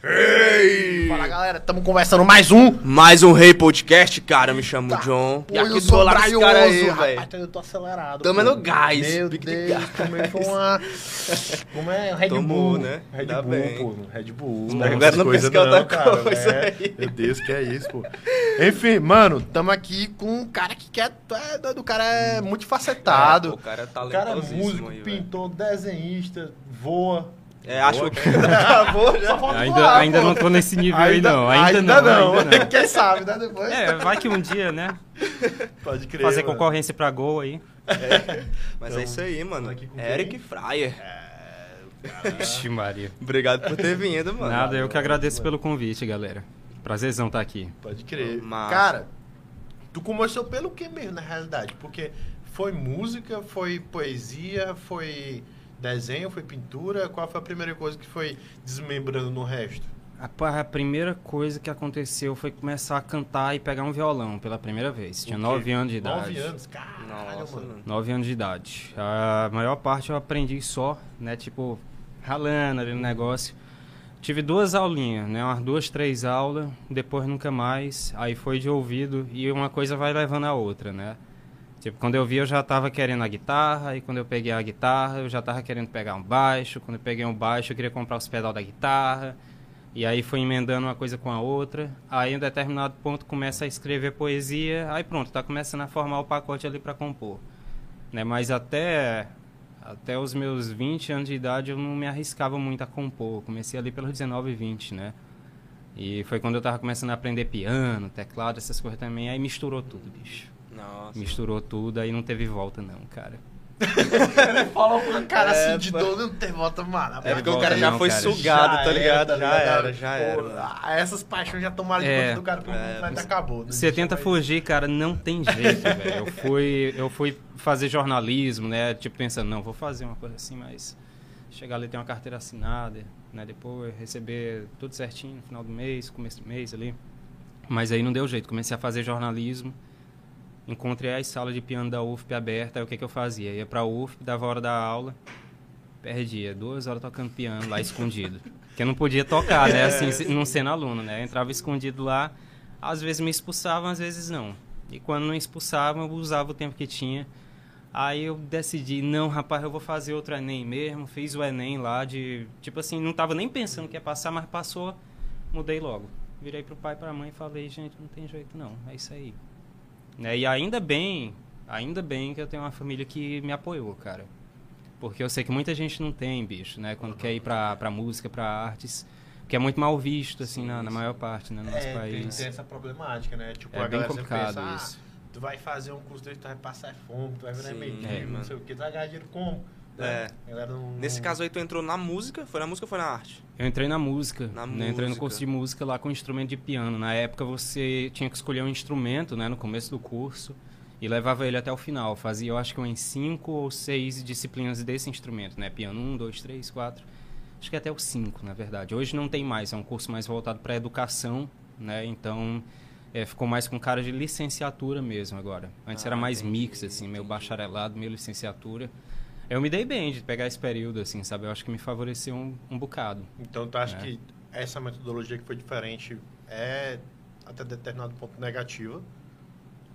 Ei! Fala galera, estamos conversando mais um. Mais um Rei Podcast, cara. Me chamo John. Sou lá braioso, cara aí, rapaz, velho. eu tô acelerado. Tamo no gás. Meu de Deus, tomei foi uma... Como é? Red Tomou, Bull. né? Red Ainda Bull, bem. pô. Red Bull. Agora essas não pensa que é outra cara, coisa é. aí. Meu Deus, que é isso, pô. Enfim, mano, tamo aqui com um cara que quer... É, o cara é multifacetado. É, o cara é o cara é músico, aí, pintor, desenhista, voa. É, acho que acabou já. Ainda, voar, ainda pô. não tô nesse nível aí, não. Ainda, não, não. ainda não. Quem sabe, né? Depois. É, vai que um dia, né? Pode crer. Fazer mano. concorrência pra gol aí. Mas Então, é isso aí, mano. Eric Fryer. Ixi, Maria. Obrigado por ter vindo, mano. Nada, eu que mano. agradeço pelo convite, galera. Prazerzão estar aqui. Pode crer. Massa. Cara, tu começou pelo que mesmo, na realidade? Porque foi música, foi poesia, foi desenho, foi pintura? Qual foi a primeira coisa que foi desmembrando no resto? Rapaz, a primeira coisa que aconteceu foi começar a cantar e pegar um violão pela primeira vez. Tinha nove anos de idade. Nove anos? Caralho, Nossa, mano. Nove anos de idade. A maior parte eu aprendi só, né? Tipo, ralando ali no negócio. Tive duas aulinhas, né? Umas duas, três aulas, depois nunca mais. Aí foi de ouvido e uma coisa vai levando a outra, né? Tipo, quando eu vi eu já tava querendo a guitarra, e quando eu peguei a guitarra eu já tava querendo pegar um baixo. Quando eu peguei um baixo eu queria comprar os pedal da guitarra. E aí foi emendando uma coisa com a outra. Aí em um determinado ponto começa a escrever poesia, aí pronto, tá começando a formar o pacote ali para compor. Né? Mas até até os meus 20 anos de idade eu não me arriscava muito a compor. Eu Comecei ali pelos 19 e 20, né? E foi quando eu tava começando a aprender piano, teclado, essas coisas também. Aí misturou tudo, bicho. Nossa. Misturou tudo, aí não teve volta não, cara. Fala com a cara É, assim de pô. dor, não tem volta, mano. É porque o cara já não, foi cara. sugado, Já tá ligado? era, Já tá ligado? era, já era. Pô, ah, essas paixões já tomaram de É. conta do cara É. completo, acabou. Não Você tenta fugir, cara, não tem jeito, velho. Eu fui, eu fui fazer jornalismo, né? Tipo, pensando, não, vou fazer uma coisa assim, mas chegar ali ter uma carteira assinada, né? Depois receber tudo certinho no final do mês, começo do mês ali. Mas aí não deu jeito, comecei a fazer jornalismo. Encontrei as salas de piano da UFP aberta, aí o que, que eu fazia? Ia pra UFP, dava hora da aula, perdia duas horas tocando piano lá escondido. Porque eu não podia tocar, né? Assim, se- não sendo aluno, né? Eu entrava escondido lá, às vezes me expulsavam, às vezes não. E quando não expulsavam, eu usava o tempo que tinha. Aí eu decidi, não, rapaz, eu vou fazer outro Enem mesmo. Fiz o Enem lá de. Tipo assim, não tava nem pensando que ia passar, mas passou, mudei logo. Virei pro pai e pra mãe e falei, gente, não tem jeito não, é isso aí. Né? E ainda bem, ainda bem que eu tenho uma família que me apoiou, cara. Porque eu sei que muita gente não tem, bicho, né? Quando quer ir pra, pra música, pra artes, que é muito mal visto, assim, na, na maior parte, né, no nosso É, país. tem essa problemática, né? Tipo, É bem complicado pensa, ah, isso. tu vai fazer um curso desse, tu vai passar fome, tu vai virar Sim, mendigo, é, não sei o que, tu vai ganhar dinheiro como? É. Né? Nesse caso aí, tu entrou na música? Foi na música ou foi na arte? Eu entrei na música, Na né? entrei no música. curso de música lá com instrumento de piano. Na época você tinha que escolher um instrumento, né, no começo do curso e levava ele até o final. Fazia, eu acho que umas cinco ou seis disciplinas desse instrumento, né? Piano um, dois, três, quatro. Acho que até os cinco, na verdade. Hoje não tem mais, é um curso mais voltado para educação, né? Então é, ficou mais com cara de licenciatura mesmo agora. Antes Ah, era mais entendi, mix, assim, meio entendi. bacharelado, meio licenciatura. Eu me dei bem de pegar esse período, assim, sabe? Eu acho que me favoreceu um, um bocado. Então tu acha É. que essa metodologia que foi diferente é até determinado ponto negativa?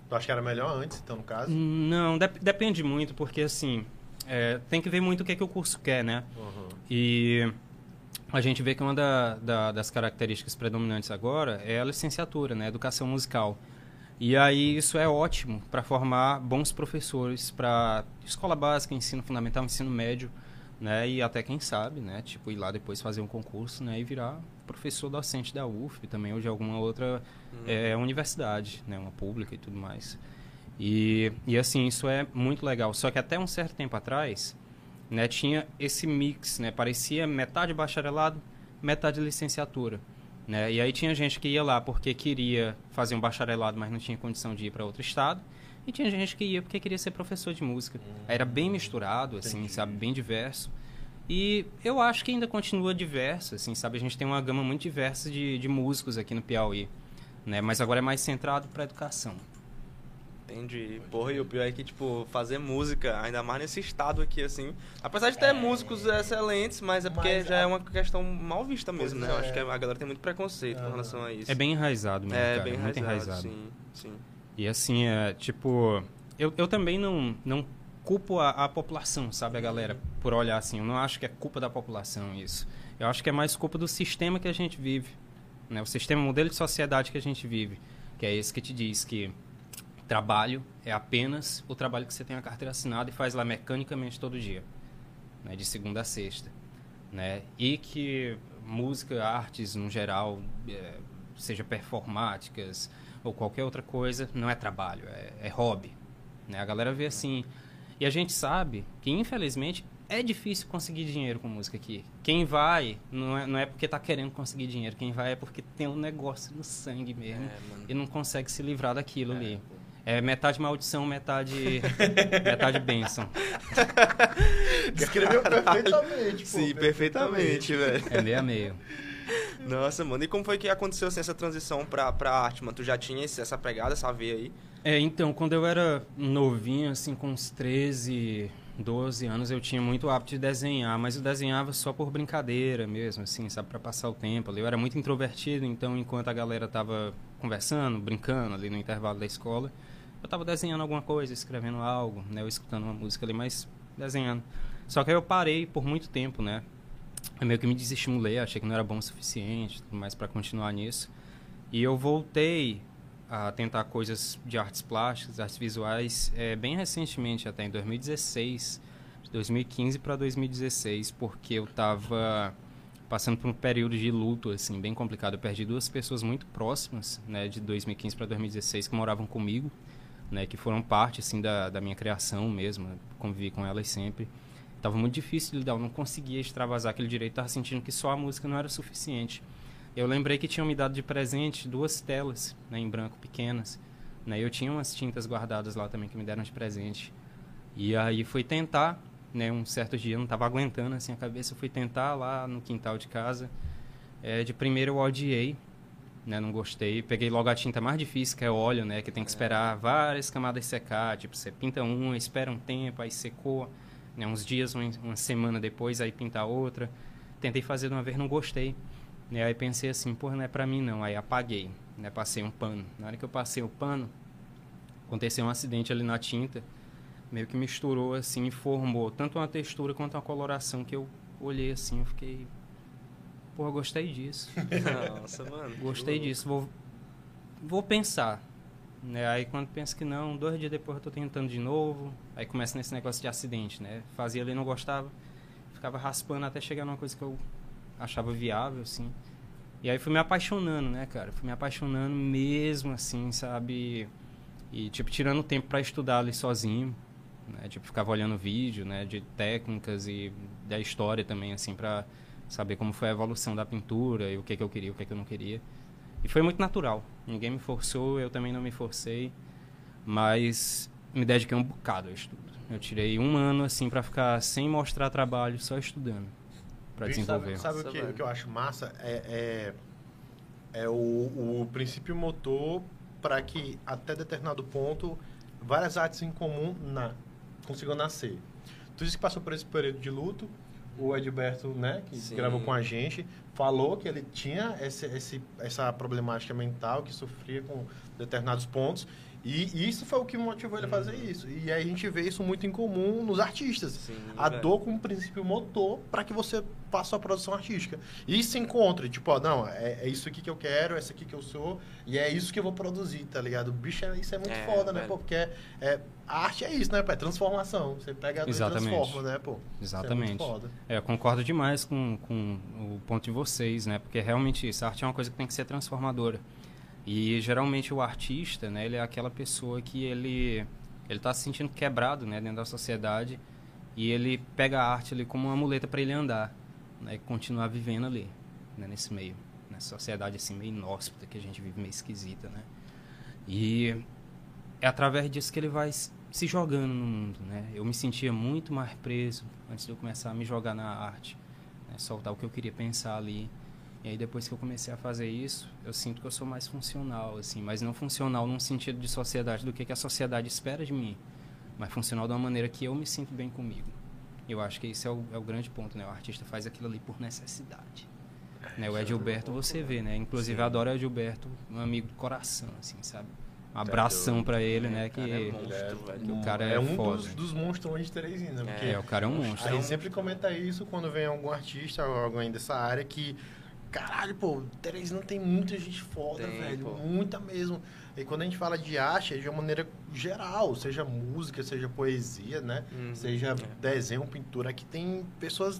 Tu acha que era melhor antes, então, no caso? Não, dep- depende muito, porque assim, é, tem que ver muito o que, é que o curso quer, né? Uhum. E a gente vê que uma da- da- das características predominantes agora é a licenciatura, né? Educação musical. E aí isso é ótimo para formar bons professores para escola básica, ensino fundamental, ensino médio, né? E até quem sabe, né? Tipo ir lá depois fazer um concurso, né? E virar professor docente da UFP também ou de alguma outra é, universidade, né? Uma pública e tudo mais. E, e assim isso é muito legal. Só que até um certo tempo atrás, né? Tinha esse mix, né? Parecia metade bacharelado, metade licenciatura. Né? E aí tinha gente que ia lá porque queria fazer um bacharelado, mas não tinha condição de ir para outro estado. E tinha gente que ia porque queria ser professor de música. Aí Era bem misturado, assim, Entendi. sabe? Bem diverso. E eu acho que ainda continua diverso, assim, sabe? A gente tem uma gama muito diversa de, de músicos aqui no Piauí. Né? Mas agora é mais centrado para educação. Entendi. Porra, e o pior é que, tipo, fazer música, ainda mais nesse estado aqui, assim. Apesar de ter músicos excelentes, mas é porque Mas já é uma questão mal vista mesmo, né? Pois Eu é. acho que a galera tem muito preconceito com Aham. relação a isso. É bem enraizado mesmo, É, cara. bem muito enraizado, enraizado. sim, sim. E assim, é, tipo, eu, eu também não, não culpo a, a população, sabe, a galera, por olhar assim. Eu não acho que é culpa da população isso. Eu acho que é mais culpa do sistema que a gente vive, né? O sistema, o modelo de sociedade que a gente vive, que é esse que te diz que trabalho é apenas o trabalho que você tem a carteira assinada e faz lá mecanicamente todo dia, né? De segunda a sexta, né? E que música, artes no geral, é, seja performáticas ou qualquer outra coisa, não é trabalho, é, é hobby. Né? A galera vê assim. E a gente sabe que, infelizmente, é difícil conseguir dinheiro com música aqui. Quem vai, não é, não é porque tá querendo conseguir dinheiro, quem vai é porque tem um negócio no sangue mesmo É, e não consegue se livrar daquilo ali. É metade maldição, metade, metade bênção. Descreveu perfeitamente, pô. Sim, perfeitamente, velho. É meio a meio. Nossa, mano. E como foi que aconteceu assim, essa transição pra, pra arte, mano? Tu já tinha esse- essa pegada, essa veia aí? É, então, quando eu era novinho, assim, com uns 13, 12 anos, eu tinha muito hábito de desenhar, mas eu desenhava só por brincadeira mesmo, assim, sabe, para passar o tempo ali. Eu era muito introvertido, então, enquanto a galera tava conversando, brincando ali no intervalo da escola, eu tava desenhando alguma coisa, escrevendo algo, né, ou escutando uma música ali, mas desenhando. Só que aí eu parei por muito tempo, né? Eu meio que me desestimulei, achei que não era bom o suficiente, mais para continuar nisso. E eu voltei a tentar coisas de artes plásticas, artes visuais, é, bem recentemente, até em 2016, de 2015 para 2016, porque eu estava passando por um período de luto assim bem complicado. Eu perdi duas pessoas muito próximas, né, de 2015 para 2016 que moravam comigo, né, que foram parte assim da, da minha criação mesmo, convivi com elas sempre. Tava muito difícil lidar, eu não conseguia extravasar aquele direito, tava sentindo que só a música não era suficiente. Eu lembrei que tinham me dado de presente duas telas, né, em branco, pequenas. Né, eu tinha umas tintas guardadas lá também que me deram de presente. E aí fui tentar, né, um certo dia não estava aguentando assim a cabeça, fui tentar lá no quintal de casa. É, de primeiro eu odiei, né, não gostei. Peguei logo a tinta mais difícil, que é óleo, né, que tem que esperar várias camadas secar. Tipo, você pinta uma, espera um tempo, aí secou, né, uns dias, uma, uma semana depois, aí pinta outra. Tentei fazer de uma vez, não gostei. Né, aí pensei assim, porra, não é pra mim não. Aí apaguei, né, passei um pano. Na hora que eu passei o pano, aconteceu um acidente ali na tinta, meio que misturou assim e formou tanto uma textura quanto uma coloração que eu olhei assim, eu fiquei, porra, gostei disso. Nossa, mano. Gostei disso, vou, vou pensar. Né? Aí quando penso que não, dois dias depois eu tô tentando de novo. Aí começa nesse negócio de acidente, né? Fazia ali não gostava, ficava raspando até chegar numa coisa que eu achava viável, assim. E aí fui me apaixonando, né, cara? Fui me apaixonando mesmo, assim, sabe? E, tipo, tirando tempo para estudar ali sozinho. Né? Tipo, ficava olhando vídeo, né? De técnicas e da história também, assim, pra saber como foi a evolução da pintura e o que, que eu queria, o que, que eu não queria. E foi muito natural. Ninguém me forçou, eu também não me forcei. Mas me dediquei um bocado ao estudo. Eu tirei um ano, assim, para ficar sem mostrar trabalho, só estudando. Para desenvolver. Sabe, sabe o, que, o que eu acho massa? É, é, é o, o princípio motor para que, até determinado ponto, várias artes em comum na, consigam nascer. Tu disse que passou por esse período de luto. O Edberto, né, que Sim. gravou com a gente, falou que ele tinha esse, esse, essa problemática mental, que sofria com determinados pontos. E isso foi o que motivou ele a fazer isso. E aí a gente vê isso muito em comum nos artistas Sim, a velho. dor como princípio motor para que você faça a produção artística. E se encontre, tipo, ó, não, é, é isso aqui que eu quero, é isso aqui que eu sou, e é isso que eu vou produzir, tá ligado? Bicho, é- isso é muito É, foda, né, pô? Porque é, é- a arte é isso, né, pô? É transformação. Você pega a dor e transforma, né, pô? Exatamente. Isso é muito foda. É, eu concordo demais com, com o ponto de vocês, né? Porque realmente isso, a arte é uma coisa que tem que ser transformadora. E geralmente o artista, né, ele é aquela pessoa que ele ele tá se sentindo quebrado, né, dentro da sociedade, e ele pega a arte ali como uma muleta para ele andar, né, e continuar vivendo ali, né, nesse meio, nessa sociedade assim meio inóspita que a gente vive meio esquisita, né? E é através disso que ele vai se jogando no mundo, né? Eu me sentia muito mais preso antes de eu começar a me jogar na arte, né? soltar o que eu queria pensar ali. E aí depois que eu comecei a fazer isso, eu sinto que eu sou mais funcional, assim, mas não funcional num sentido de sociedade do que, que a sociedade espera de mim, mas funcional de uma maneira que eu me sinto bem comigo. Eu acho que esse é o, é o grande ponto, né? O artista faz aquilo ali por necessidade. Né? O Edilberto você vê, né? Inclusive eu adoro o Edilberto, um amigo do coração, assim, sabe? Um abração pra ele, né? Que, cara é monstro, velho. que o cara é, é um foda. dos, dos monstrões de Teresina. Porque É, o cara é um monstro. a gente sempre comenta isso quando vem algum artista ou alguém dessa área que. Caralho, pô, Teresina tem muita gente foda, Tem, velho. pô. Muita mesmo. E quando a gente fala de arte, é de uma maneira geral, seja música, seja poesia, né? Uhum. Seja desenho, pintura, aqui tem pessoas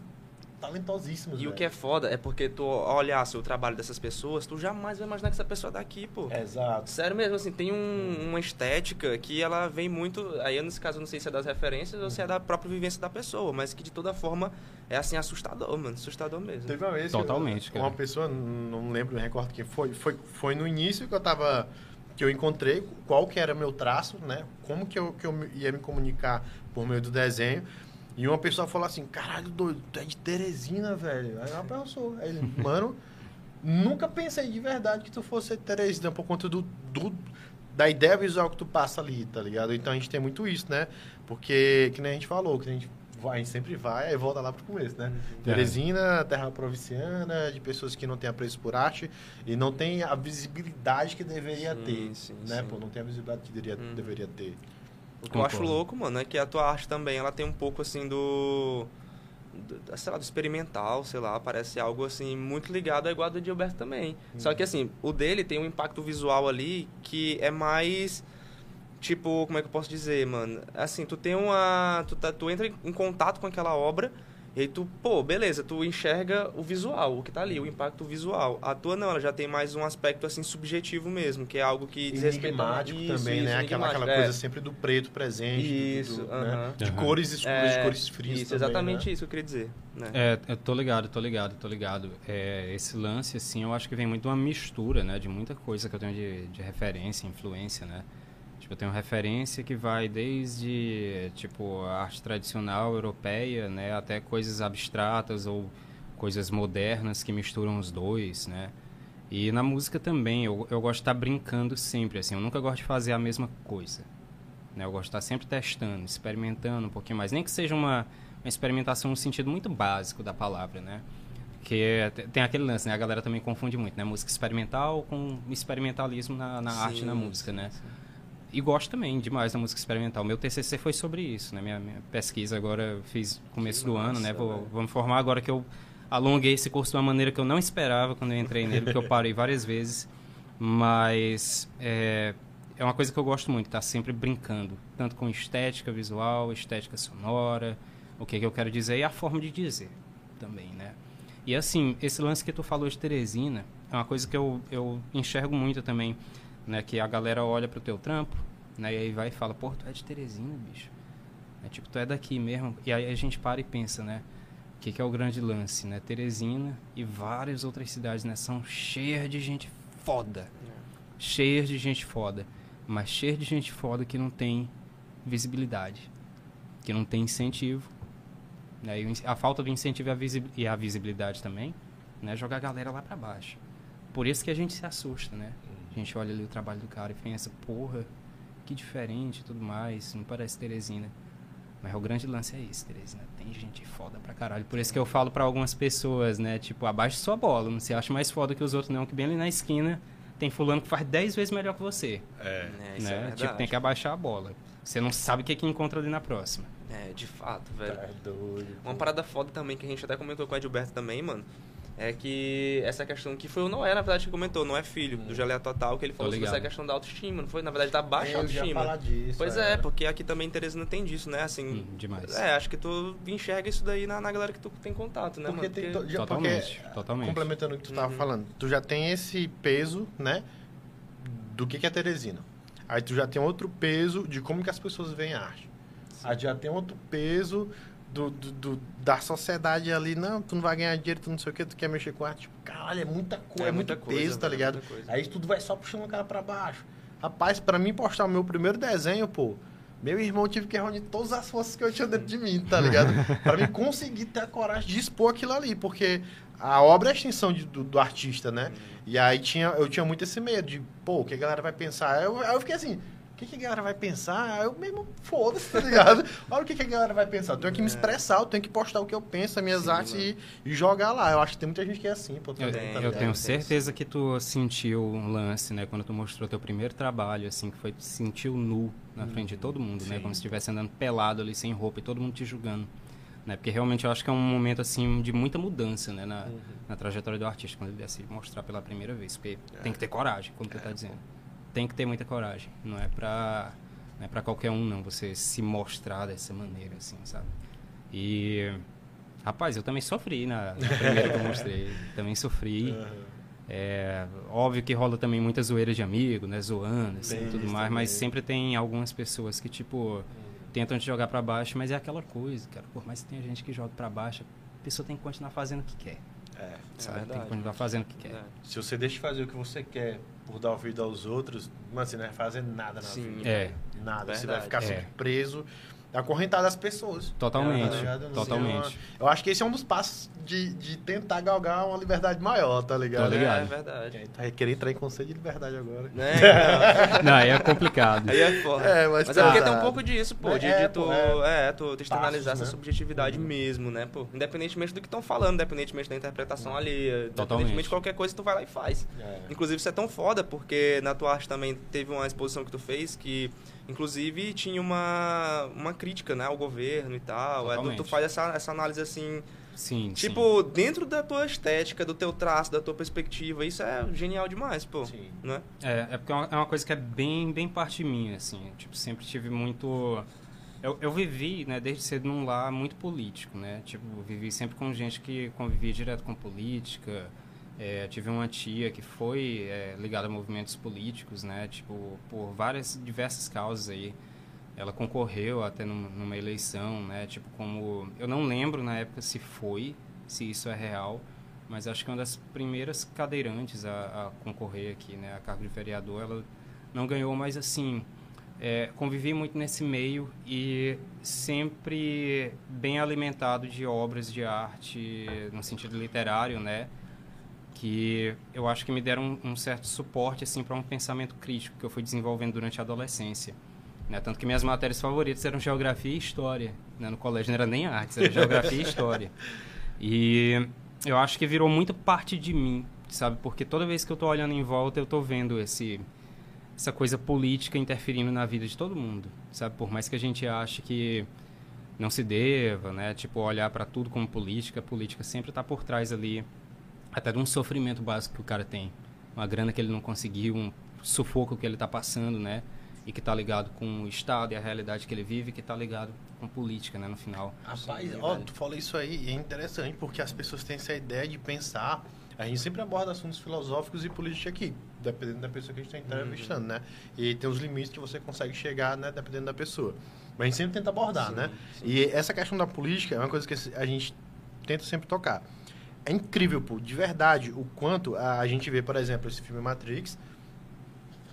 talentosíssimas. E o velho. que é foda é porque tu olhasse o trabalho dessas pessoas, tu jamais vai imaginar que essa pessoa é daqui, pô. Exato. Sério mesmo, assim, tem um- uma estética que ela vem muito. Aí, nesse caso, eu não sei se é das referências ou se é da própria vivência da pessoa, mas que de toda forma é assim assustador, mano. Assustador mesmo. Teve uma vez que Totalmente, eu- cara. uma pessoa, não lembro, não recordo quem foi, foi, foi no início que eu tava, que eu encontrei qual que era meu traço, né? Como que eu, que eu ia me comunicar por meio do desenho. E uma pessoa falou assim, caralho, doido, tu é de Teresina, velho. Aí eu pensou, aí ele, mano, nunca pensei de verdade que tu fosse de Teresina por conta do, do da ideia visual que tu passa ali, tá ligado? Então a gente tem muito isso, né? Porque, que nem a gente falou, que a gente, vai, a gente sempre vai e volta lá pro começo, né? Teresina, terra provinciana, de pessoas que não têm apreço por arte e não tem a visibilidade que deveria Sim, ter, sim, né? sim. Pô, não tem a visibilidade que deveria, Uhum. deveria ter. O que eu acho louco, mano, é que a tua arte também, ela tem um pouco, assim, do... do- sei lá, do experimental, sei lá, parece algo, assim, muito ligado ao igual do Gilberto também. Só que, assim, o dele tem um impacto visual ali que é mais... Tipo, como é que eu posso dizer, mano? Assim, tu tem uma... Tu, tá, tu entra em contato com aquela obra e aí tu, pô, beleza, tu enxerga o visual, o que tá ali, o impacto visual. A tua não, ela já tem mais um aspecto, assim, subjetivo mesmo, que é algo que Isso, também, isso, né? Aquela, aquela é. coisa sempre do preto presente. do- Isso, do- aham. né? De Aham. cores escuras, de É, cores frias Isso, também, exatamente né? isso que eu queria dizer. Né? É, eu tô ligado, tô ligado, tô ligado. É, esse lance, assim, eu acho que vem muito de uma mistura, né? De muita coisa que eu tenho de, de referência, influência, né? Tipo, eu tenho referência que vai desde, tipo, a arte tradicional europeia, né? Até coisas abstratas ou coisas modernas que misturam os dois, né? E na música também, eu, eu gosto de estar brincando sempre, assim. Eu nunca gosto de fazer a mesma coisa. Né? Eu gosto de estar sempre testando, experimentando um pouquinho mais. Nem que seja uma, uma experimentação no sentido muito básico da palavra, né? Que é- tem aquele lance, né? A galera também confunde muito, né? Música experimental com experimentalismo na, na arte e na Sim, música, sim, né? sim. E gosto também demais da música experimental. Meu TCC foi sobre isso, né? Minha, minha pesquisa agora fiz começo Que do ano, né? massa, Vou, vou me formar agora que eu alonguei esse curso de uma maneira que eu não esperava quando eu entrei nele, porque eu parei várias vezes. Mas é, é uma coisa que eu gosto muito, estar sempre brincando, tanto com estética visual, estética sonora, o que, que eu quero dizer e a forma de dizer também, né? E assim, esse lance que tu falou de Teresina é uma coisa que eu, eu enxergo muito também, né? Que a galera olha pro teu trampo, né? E aí vai e fala, pô, tu é de Teresina, bicho. É tipo, tu é daqui mesmo. E aí a gente para e pensa, né? O que, que é o grande lance, né? Teresina e várias outras cidades, né? São cheias de gente foda. Cheias de gente foda. Mas cheias de gente foda que não tem visibilidade. Que não tem incentivo. Né? A falta do incentivo e a, visi- a visibilidade também, né? Joga a galera lá pra baixo. Por isso que a gente se assusta, né? A gente olha ali o trabalho do cara e pensa, porra, que diferente e tudo mais, não parece Teresina. Mas o grande lance é isso, Teresina. Tem gente foda pra caralho. Por isso que eu falo pra algumas pessoas, né? Tipo, abaixe sua bola. Não se acha mais foda que os outros, não. Que bem ali na esquina tem fulano que faz 10 vezes melhor que você. É. É, isso é né? verdade. tipo, tem que abaixar a bola. Você não sabe o que, que encontra ali na próxima. É, de fato, velho. Tá doido. Uma parada foda também, que a gente até comentou com o Edilberto também, mano, é que essa questão que foi o Noé, na verdade, que comentou, não é filho, do Geleia Total, que ele falou sobre essa questão da autoestima, não foi? Na verdade, da baixa Eu ia falar autoestima. disso, Pois é, porque aqui também em Teresina tem disso, né? Assim, Hum, demais. é, acho que tu enxerga isso daí na, na galera que tu tem contato, né, Porque mano? tem Porque- Totalmente, porque, totalmente. Complementando o que tu tava Uhum. falando, tu já tem esse peso, né? Do que, que é Teresina. Aí tu já tem outro peso de como que as pessoas veem a arte. Aí já tem outro peso do, do- do- da sociedade ali. Não, tu não vai ganhar dinheiro, tu não sei o que, tu quer mexer com arte. Tipo, caralho, é muita coisa, é, muito muita coisa, peso, tá é ligado? coisa. Aí tudo vai só puxando o cara pra baixo. Rapaz, pra mim postar o meu primeiro desenho, pô, Meu irmão, tive que reunir todas as forças que eu tinha dentro de mim, tá ligado? pra mim conseguir ter a coragem de expor aquilo ali, porque a obra é a extensão de, do, do, artista, né? E aí tinha, eu tinha muito esse medo de, pô, o que a galera vai pensar? Eu, aí eu fiquei assim, o que, que, a galera vai pensar? Aí eu mesmo, foda-se, tá ligado? Olha o que, que, a galera vai pensar. Eu tenho que me é. expressar, eu tenho que postar o que eu penso, as minhas Sim, artes e, e, jogar lá. Eu acho que tem muita gente que é assim, pô. Também, eu, tá eu tenho certeza que tu sentiu um lance, né? Quando tu mostrou teu primeiro trabalho, assim, que foi, tu sentiu nu na frente de todo mundo, né? Sim. né? Como se estivesse andando pelado ali, sem roupa, e todo mundo te julgando. Né? Porque realmente eu acho que é um momento assim de muita mudança né? na, uhum. na trajetória do artista, quando ele decide mostrar pela primeira vez. Porque é. tem que ter coragem, como é. tu está dizendo. Tem que ter muita coragem. Não é para não é para qualquer um, não, você se mostrar dessa maneira, assim, sabe? E, rapaz, eu também sofri na, na primeira que eu mostrei. também sofri. Uhum. É, óbvio que rola também muita zoeira de amigo, né? Zoando, assim, Bem tudo mais. Também. Mas sempre tem algumas pessoas que, tipo, uhum. tentam te jogar para baixo, mas é aquela coisa, cara. Por mais que tenha gente que joga para baixo, a pessoa tem que continuar fazendo o que quer. É, sabe? É tem que continuar fazendo o que quer. Se você deixa de fazer o que você quer por dar ouvido aos outros, mas você não vai fazer nada na Sim, vida. É. Nada. Verdade. Você vai ficar sempre é. preso acorrentado as pessoas. Totalmente. Tá totalmente. eu acho que esse é um dos passos de, de tentar galgar uma liberdade maior, tá ligado? Tô ligado. É, verdade. Tá querer entrar em conceito de liberdade agora. É, não, aí é complicado. Aí é foda. É, mas, mas é porque tem um pouco disso, pô. De, é, de tu, é, é, tu externalizar essa né? subjetividade uhum. mesmo, né, pô? Independentemente do que estão falando, independentemente da interpretação ali, independentemente de qualquer coisa, tu vai lá e faz. É. Inclusive, isso é tão foda, porque na tua arte também teve uma exposição que tu fez que Inclusive, tinha uma, uma crítica né, ao governo e tal. É, tu, tu, faz essa, essa análise assim. Sim, tipo, sim. dentro da tua estética, do teu traço, da tua perspectiva, isso é genial demais, pô. Sim. Né? É, é porque é uma, é uma coisa que é bem, bem parte minha, assim. Tipo, sempre tive muito. Eu, eu vivi, né, desde cedo num lar muito político, né? Tipo, vivi sempre com gente que convivia direto com política é, tive uma tia que foi é, ligada a movimentos políticos, né? Tipo, por várias, diversas causas aí. Ela concorreu até numa eleição, né? Tipo, como... Eu não lembro na época se foi, se isso é real, mas acho que uma das primeiras cadeirantes a, a concorrer aqui, né? A cargo de vereador, ela não ganhou, mas assim... É, convivi muito nesse meio e sempre bem alimentado de obras de arte no sentido literário, né? Que eu acho que me deram um, um certo suporte assim para um pensamento crítico que eu fui desenvolvendo durante a adolescência. Né? Tanto que minhas matérias favoritas eram geografia e história. Né? No colégio não era nem artes, era geografia e história. E eu acho que virou muito parte de mim, sabe? Porque toda vez que eu estou olhando em volta, eu estou vendo esse essa coisa política interferindo na vida de todo mundo, sabe? Por mais que a gente ache que não se deva, né? Tipo, olhar para tudo como política, a política sempre está por trás ali até de um sofrimento básico que o cara tem. Uma grana que ele não conseguiu, um sufoco que ele está passando, né? E que está ligado com o Estado e a realidade que ele vive, que está ligado com política, né? No final. Rapaz, ó, tu falou isso aí e é interessante, porque as pessoas têm essa ideia de pensar... A gente sempre aborda assuntos filosóficos e política aqui, dependendo da pessoa que a gente está entrevistando, uhum. né? E tem os limites que você consegue chegar, né? Dependendo da pessoa. Mas a gente sempre tenta abordar, sim, né? Sim. E essa questão da política é uma coisa que a gente tenta sempre tocar é incrível, pô, de verdade, o quanto a, a, gente vê, por exemplo, esse filme Matrix,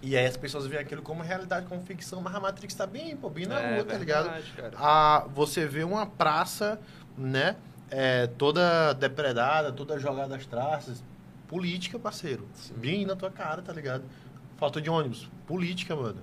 e aí as pessoas veem aquilo como realidade, como ficção, mas a Matrix tá bem, pô, bem na é, rua, tá ligado? A, você vê uma praça, né, é, toda depredada, toda jogada às traças, política, parceiro, Sim. bem na tua cara, tá ligado? Falta de ônibus, política, mano.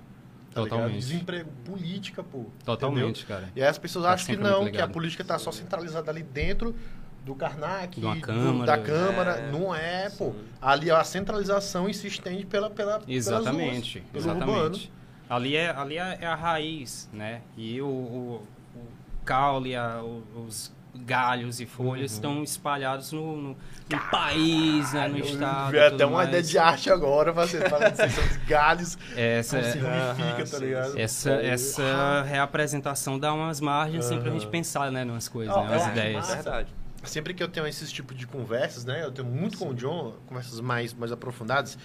Tá Totalmente. Ligado? Desemprego, política, pô. Totalmente, entendeu? cara. E aí as pessoas tá acham que não, que a política tá só centralizada ali dentro do Karnak, do, da Câmara. É, não é, pô. Ali a centralização se estende pela, pela Exatamente, ruas, exatamente. Ali, é, ali é, é, a raiz, né? E o, o, o caule, a, os galhos e folhas uhum. estão espalhados no, no, no país, né, no estado. Vi até uma mais. ideia de arte agora, você fala de os galhos, essa, como significa, tá ligado? Essa, essa reapresentação dá umas margens uhum. sempre pra gente pensar, né, nas coisas, oh, né, umas é, ideias. É verdade sempre que eu tenho esses tipos de conversas, né? Eu tenho muito Sim. com o John, conversas mais, mais aprofundadas.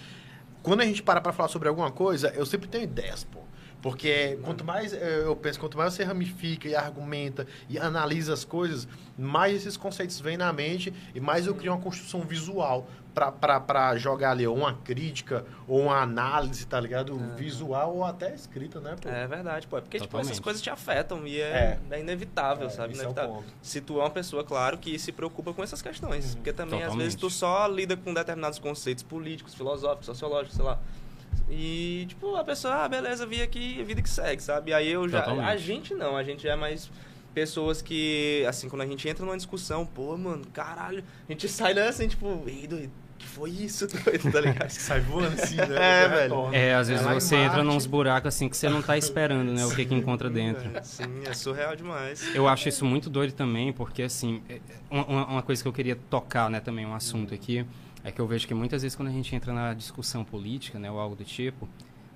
Quando a gente para para falar sobre alguma coisa, eu sempre tenho ideias, pô. Porque quanto mais, eh, eu penso, quanto mais você ramifica e argumenta e analisa as coisas, mais esses conceitos vêm na mente e mais eu crio uma construção visual pra jogar ali ou uma crítica ou uma análise, tá ligado? Visual ou até escrita, né? Pô? É verdade, pô. É porque, tipo, essas coisas te afetam e é, é inevitável, É, sabe? é o Inevitável. ponto. Se tu é uma pessoa, claro, que se preocupa com essas questões. Porque também, às Totalmente. vezes, tu só lida com determinados conceitos políticos, filosóficos, sociológicos, sei lá. E, tipo, a pessoa, ah, beleza, vi aqui, vida que segue, sabe? Aí eu já. Totalmente. A gente não, a gente é mais pessoas que, assim, quando a gente entra numa discussão, pô, mano, caralho, a gente sai daí assim, tipo, ei, doido, que foi isso, doido, tá ligado? Sai voando assim, né? É, velho. retorna. É, às vezes em você entra Marte. nos buracos assim que você não tá esperando, né? O que que encontra dentro. Sim, é surreal demais. Eu acho isso muito doido também, porque assim, é- é uma, uma coisa que eu queria tocar, né, também um assunto aqui, é que eu vejo que muitas vezes quando a gente entra na discussão política, né, ou algo do tipo,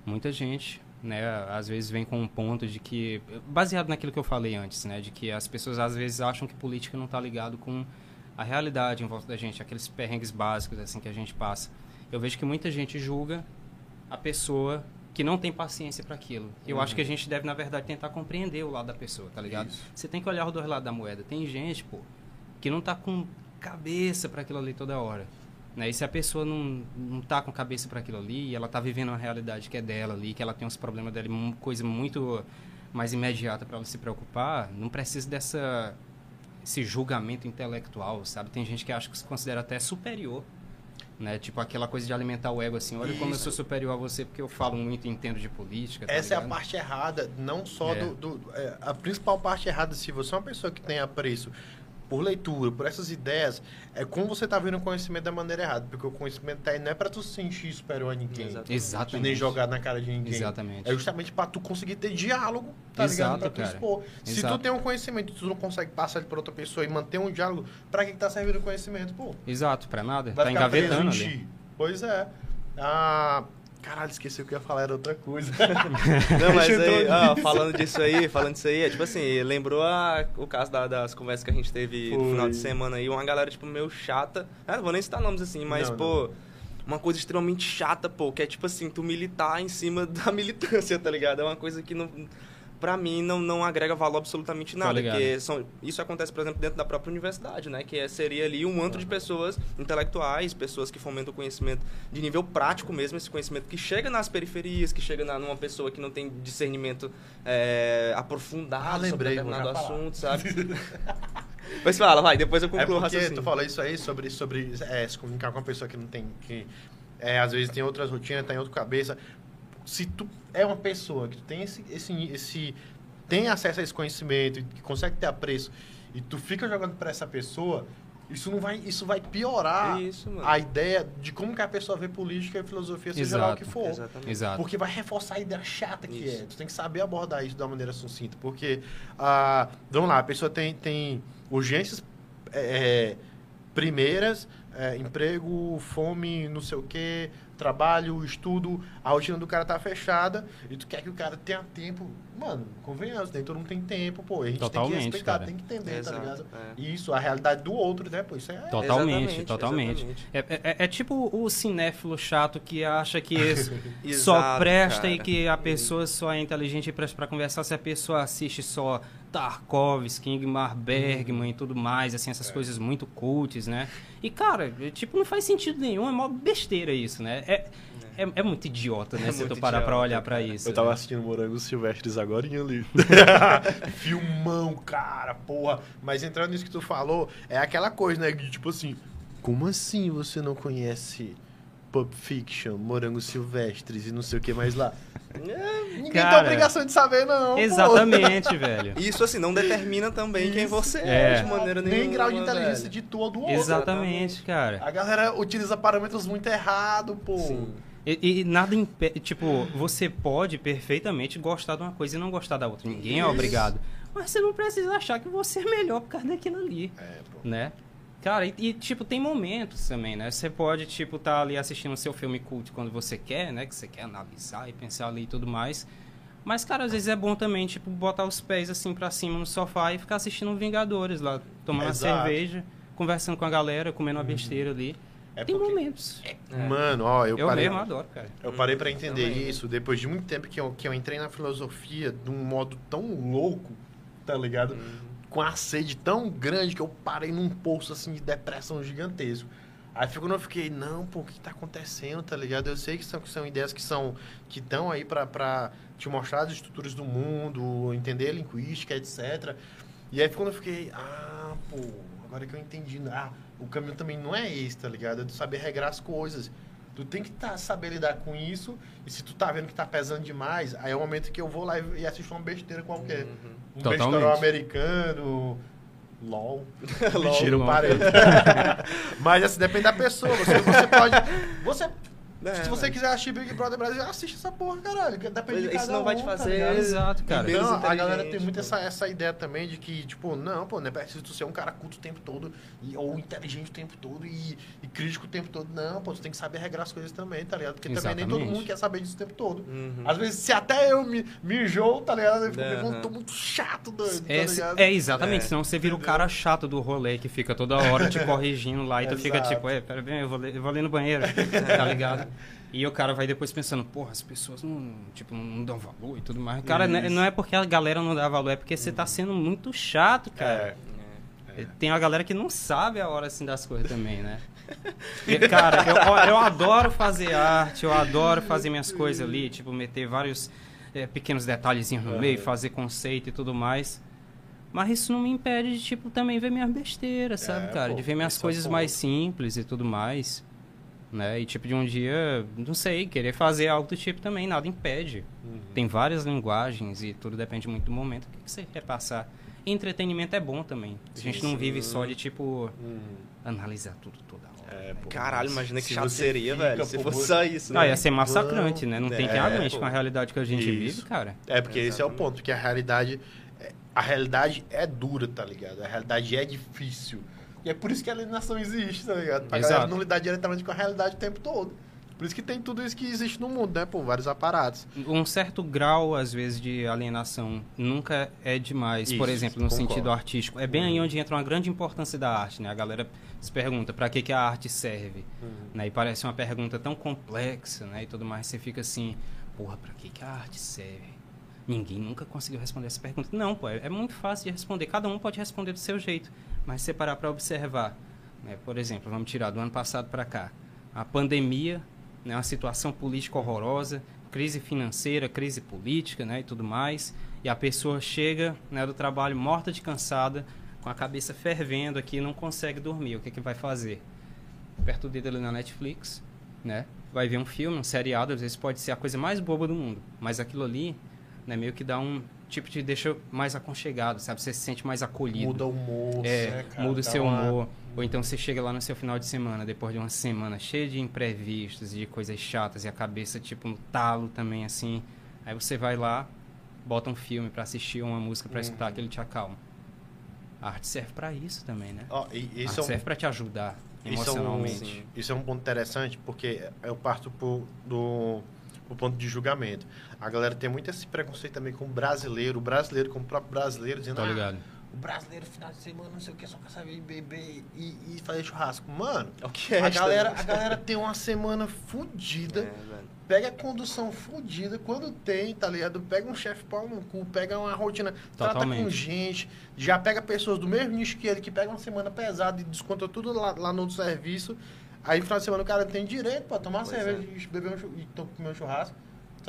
muita gente, né, às vezes vem com um ponto de que, baseado naquilo que eu falei antes, né, de que as pessoas às vezes acham que política não tá ligado com a realidade em volta da gente, aqueles perrengues básicos assim que a gente passa. Eu vejo que muita gente julga a pessoa que não tem paciência para aquilo. Eu acho que a gente deve, na verdade, tentar compreender o lado da pessoa, tá ligado? Isso. Você tem que olhar os dois lados da moeda. Tem gente, pô, que não tá com cabeça para aquilo ali toda hora. Né? E se a pessoa não, não tá com cabeça para aquilo ali, e ela tá vivendo uma realidade que é dela ali, que ela tem os problemas dela, coisa muito mais imediata para ela se preocupar, não precisa dessa esse julgamento intelectual, sabe? Tem gente que acha que se considera até superior, né? Tipo aquela coisa de alimentar o ego assim, olha como eu Isso. sou superior a você porque eu falo muito e entendo de política, tá Essa é a ligado? parte errada, não só É. do. do- é, a principal parte errada, se você é uma pessoa que tem apreço por leitura, por essas ideias, é como você tá vendo o conhecimento da maneira errada. Porque o conhecimento tá aí não é pra tu se sentir superior a ninguém. Exatamente. Exatamente. E nem jogar na cara de ninguém. Exatamente. É justamente pra tu conseguir ter diálogo, tá Exato, ligado? Pra tu cara. expor. Se Exato. tu tem um conhecimento e tu não consegue passar ele pra outra pessoa e manter um diálogo, pra que, que tá servindo o conhecimento, pô? Exato, pra nada. Vai tá ficar preso engavetando ali. Pois é. Ah, caralho, esqueci o que eu ia falar, era outra coisa. Não, mas aí, ó, falando disso aí, falando disso aí, é tipo assim, lembrou a- o caso da- das conversas que a gente teve no Foi. final de semana aí, uma galera, tipo, meio chata. Ah, não vou nem citar nomes assim, mas, Não, pô, uma coisa extremamente chata, pô, que é tipo assim, tu militar em cima da militância, tá ligado? É uma coisa que não. Pra mim, não, não agrega valor absolutamente nada. Porque são, isso acontece, por exemplo, dentro da própria universidade, né? Que é- seria ali um antro de pessoas intelectuais, pessoas que fomentam o conhecimento de nível prático mesmo, esse conhecimento que chega nas periferias, que chega na, numa pessoa que não tem discernimento é, aprofundado Ah, sobre lembrei, vou determinado assunto, sabe? Mas fala, vai, depois eu É concluo o porque raciocínio. tu falou isso aí sobre, sobre é, se comunicar com uma pessoa que não tem. que é, às vezes tem outras rotinas, tem outra cabeça. Se tu é uma pessoa que tu tem esse, esse, esse tem acesso a esse conhecimento e que consegue ter apreço e tu fica jogando pra essa pessoa, isso não vai, isso vai piorar Isso, a ideia de como que a pessoa vê política e filosofia, seja lá o que Exato. for. Exatamente. Exato. Porque vai reforçar a ideia chata que Isso. é. Tu tem que saber abordar isso de uma maneira sucinta. Porque, ah, vamos lá, a pessoa tem, tem urgências é, primeiras, é, emprego, fome, não sei o quê, trabalho, estudo, a rotina do cara tá fechada e tu quer que o cara tenha tempo. Mano, convenhamos, nem todo mundo tem tempo, pô. A gente tem Totalmente, que respeitar, cara. tem que entender, Exato, tá ligado? é. E isso, a realidade do outro, né? Pô, isso é. Totalmente, totalmente. exatamente. É, é- é tipo o cinéfilo chato que acha que Exato, só presta e cara. que a pessoa só é inteligente e presta pra conversar se a pessoa assiste só Tarkovsky, Ingmar Bergman e tudo mais, assim, essas coisas muito cultes, né? E, cara, é, tipo, não faz sentido nenhum, é mó besteira isso, né? É, é, é muito idiota, né? É se tu parar pra idiota, olhar pra isso. Eu tava né? assistindo Morangos Silvestres agora em ali. Filmão, cara, porra. Mas entrando nisso que tu falou, é aquela coisa, né? Tipo assim, como assim você não conhece Pulp Fiction, Morangos Silvestres e não sei o que mais lá? É, ninguém tem Cara, obrigação de saber, não. pô. Exatamente, velho. Isso, assim, não determina também quem Isso. você É. é, de maneira nenhuma. Nem grau de inteligência velho. de tu ou do outro. Exatamente, cara. A galera utiliza parâmetros muito errados, pô. Sim. E, e nada impede. Tipo, você pode perfeitamente gostar de uma coisa e não gostar da outra. Ninguém é Isso. obrigado. Mas você não precisa achar que você é melhor por causa daquilo ali, É, pô. né? Cara, e, e, tipo, tem momentos também, né? Você pode, tipo, estar ali assistindo o seu filme cult quando você quer, né? Que você quer analisar e pensar ali e tudo mais. Mas, cara, às vezes é bom também, tipo, botar os pés assim pra cima no sofá e ficar assistindo Vingadores lá, tomando uma Exato. cerveja, conversando com a galera, comendo uma besteira ali. É Tem porque- momentos. Mano, ó, eu, Eu, parei. mesmo adoro, cara. Eu parei pra entender Também. isso depois de muito tempo que eu, que eu entrei na filosofia de um modo tão louco, tá ligado? Com a sede tão grande que eu parei num poço assim de depressão gigantesco. Aí quando eu fiquei, não, pô, o que tá acontecendo, tá ligado? Eu sei que são, que são ideias que são que estão aí pra te mostrar as estruturas do mundo, entender linguística, etc. E aí quando eu fiquei, ah, pô, agora que eu entendi, ah, o caminho também não é esse, tá ligado? É tu saber regrar as coisas. Tu tem que tá, saber lidar com isso, e se tu tá vendo que tá pesando demais, aí é o momento que eu vou lá e assisto uma besteira qualquer. Uhum. Um Totalmente. besterol americano, LOL. LOL. Mentira, parei. Mas assim, depende da pessoa. Você, você pode. Você, É, se você velho. quiser assistir Big Brother Brasil, assiste essa porra, caralho. Depende de Isso cada não vai um, te tá fazer- ligado? Exato, cara. Então, a galera tem muito pô. essa, essa ideia também de que, tipo, não, pô, não é preciso tu ser um cara culto o tempo todo, e- ou inteligente o tempo todo, e, e crítico o tempo todo. Não, pô, tu tem que saber regrar as coisas também, tá ligado? Porque também nem todo Exatamente. mundo quer saber disso o tempo todo. Uhum. Às vezes, se até eu me, me enjoo, tá ligado? Eu fico. "Irmão, tô muito chato, doido, tá É, ligado? é, exatamente, É. senão você vira o cara chato do rolê que fica toda hora te corrigindo lá e tu fica Exato. tipo, é, pera bem, eu vou, ler- eu vou ali no banheiro, tá ligado? E o cara vai depois pensando, porra, as pessoas não, tipo, não dão valor e tudo mais. Cara, né, Isso. não é porque a galera não dá valor, é porque você tá sendo muito chato, cara. É. Tem a galera que não sabe a hora assim das coisas também, né? E, cara, eu, eu adoro fazer arte, eu adoro fazer minhas coisas ali, tipo, meter vários eh, pequenos detalhezinhos no meio, fazer conceito e tudo mais. Mas isso não me impede de, tipo, também ver minhas besteiras, sabe, É, cara? pô, de ver minhas é coisas mais simples e tudo mais. Né? E, tipo, de um dia, não sei, querer fazer algo do tipo também, nada impede. Uhum. Tem várias linguagens e tudo depende muito do momento. O que, que você quer passar? E entretenimento é bom também. A gente Sim, não sim. vive só de, tipo, Uhum. analisar tudo toda hora. É, pô, Caralho, imagina que chato seria, fica, velho. Se fosse só isso, Ah, né? ia ser massacrante, né? Não tem é, quem aguente pô. com a realidade que a gente Isso. vive, cara. É, porque esse é o ponto, que a realidade. é- A realidade é dura, tá ligado? A realidade é difícil. E é por isso que a alienação existe, tá ligado? Pra galera Exato. não lidar diretamente com a realidade o tempo todo. Por isso que tem tudo isso que existe no mundo, né? Pô, vários aparatos. Um certo grau, às vezes, de alienação nunca é demais. Por Isso, exemplo, no concordo. sentido artístico. É bem aí onde entra uma grande importância da arte, né? A galera se pergunta para que, que a arte serve. Né? E parece uma pergunta tão complexa, né? E tudo mais. Você fica assim, porra, pra que, que a arte serve? Ninguém nunca conseguiu responder essa pergunta. Não, pô, é é muito fácil de responder. Cada um pode responder do seu jeito. Mas se parar para observar, né? por exemplo, vamos tirar do ano passado para cá, a pandemia, né? uma situação política horrorosa, crise financeira, crise política né? e tudo mais, e a pessoa chega né, do trabalho morta de cansada, com a cabeça fervendo aqui, não consegue dormir. O que, que vai fazer? Aperta o dedo ali na Netflix, né? vai ver um filme, um seriado, às vezes pode ser a coisa mais boba do mundo, mas aquilo ali né, meio que dá um tipo de deixa mais aconchegado, sabe? Você se sente mais acolhido. Muda o humor, É, né, cara? muda o Dá seu uma- humor. Ou então você chega lá no seu final de semana, depois de uma semana cheia de imprevistos e de coisas chatas, e a cabeça, tipo, no talo também, assim. Aí você vai lá, bota um filme pra assistir, uma música pra Uhum. escutar, que ele te acalma. A arte serve pra isso também, né? Ó, e, a isso arte é um serve pra te ajudar Isso é, um, emocionalmente. isso é um ponto interessante, porque eu parto pro, do, pro ponto de julgamento. A galera tem muito esse preconceito também com o brasileiro, o brasileiro com o próprio brasileiro, dizendo, Tá ah, ligado? o brasileiro final de semana, não sei o que, só quer saber beber e, e fazer churrasco. Mano, É o que é a esta, galera, né? a galera tem uma semana fodida, É, pega a condução fodida quando tem, tá ligado? Pega um chefe pau no cu, pega uma rotina, trata com Totalmente. gente, já pega pessoas do mesmo nicho que ele, que pega uma semana pesada e desconta tudo lá, lá no serviço. Aí no final de semana o cara tem direito pra tomar Pois cerveja é. e beber um, e comer um churrasco.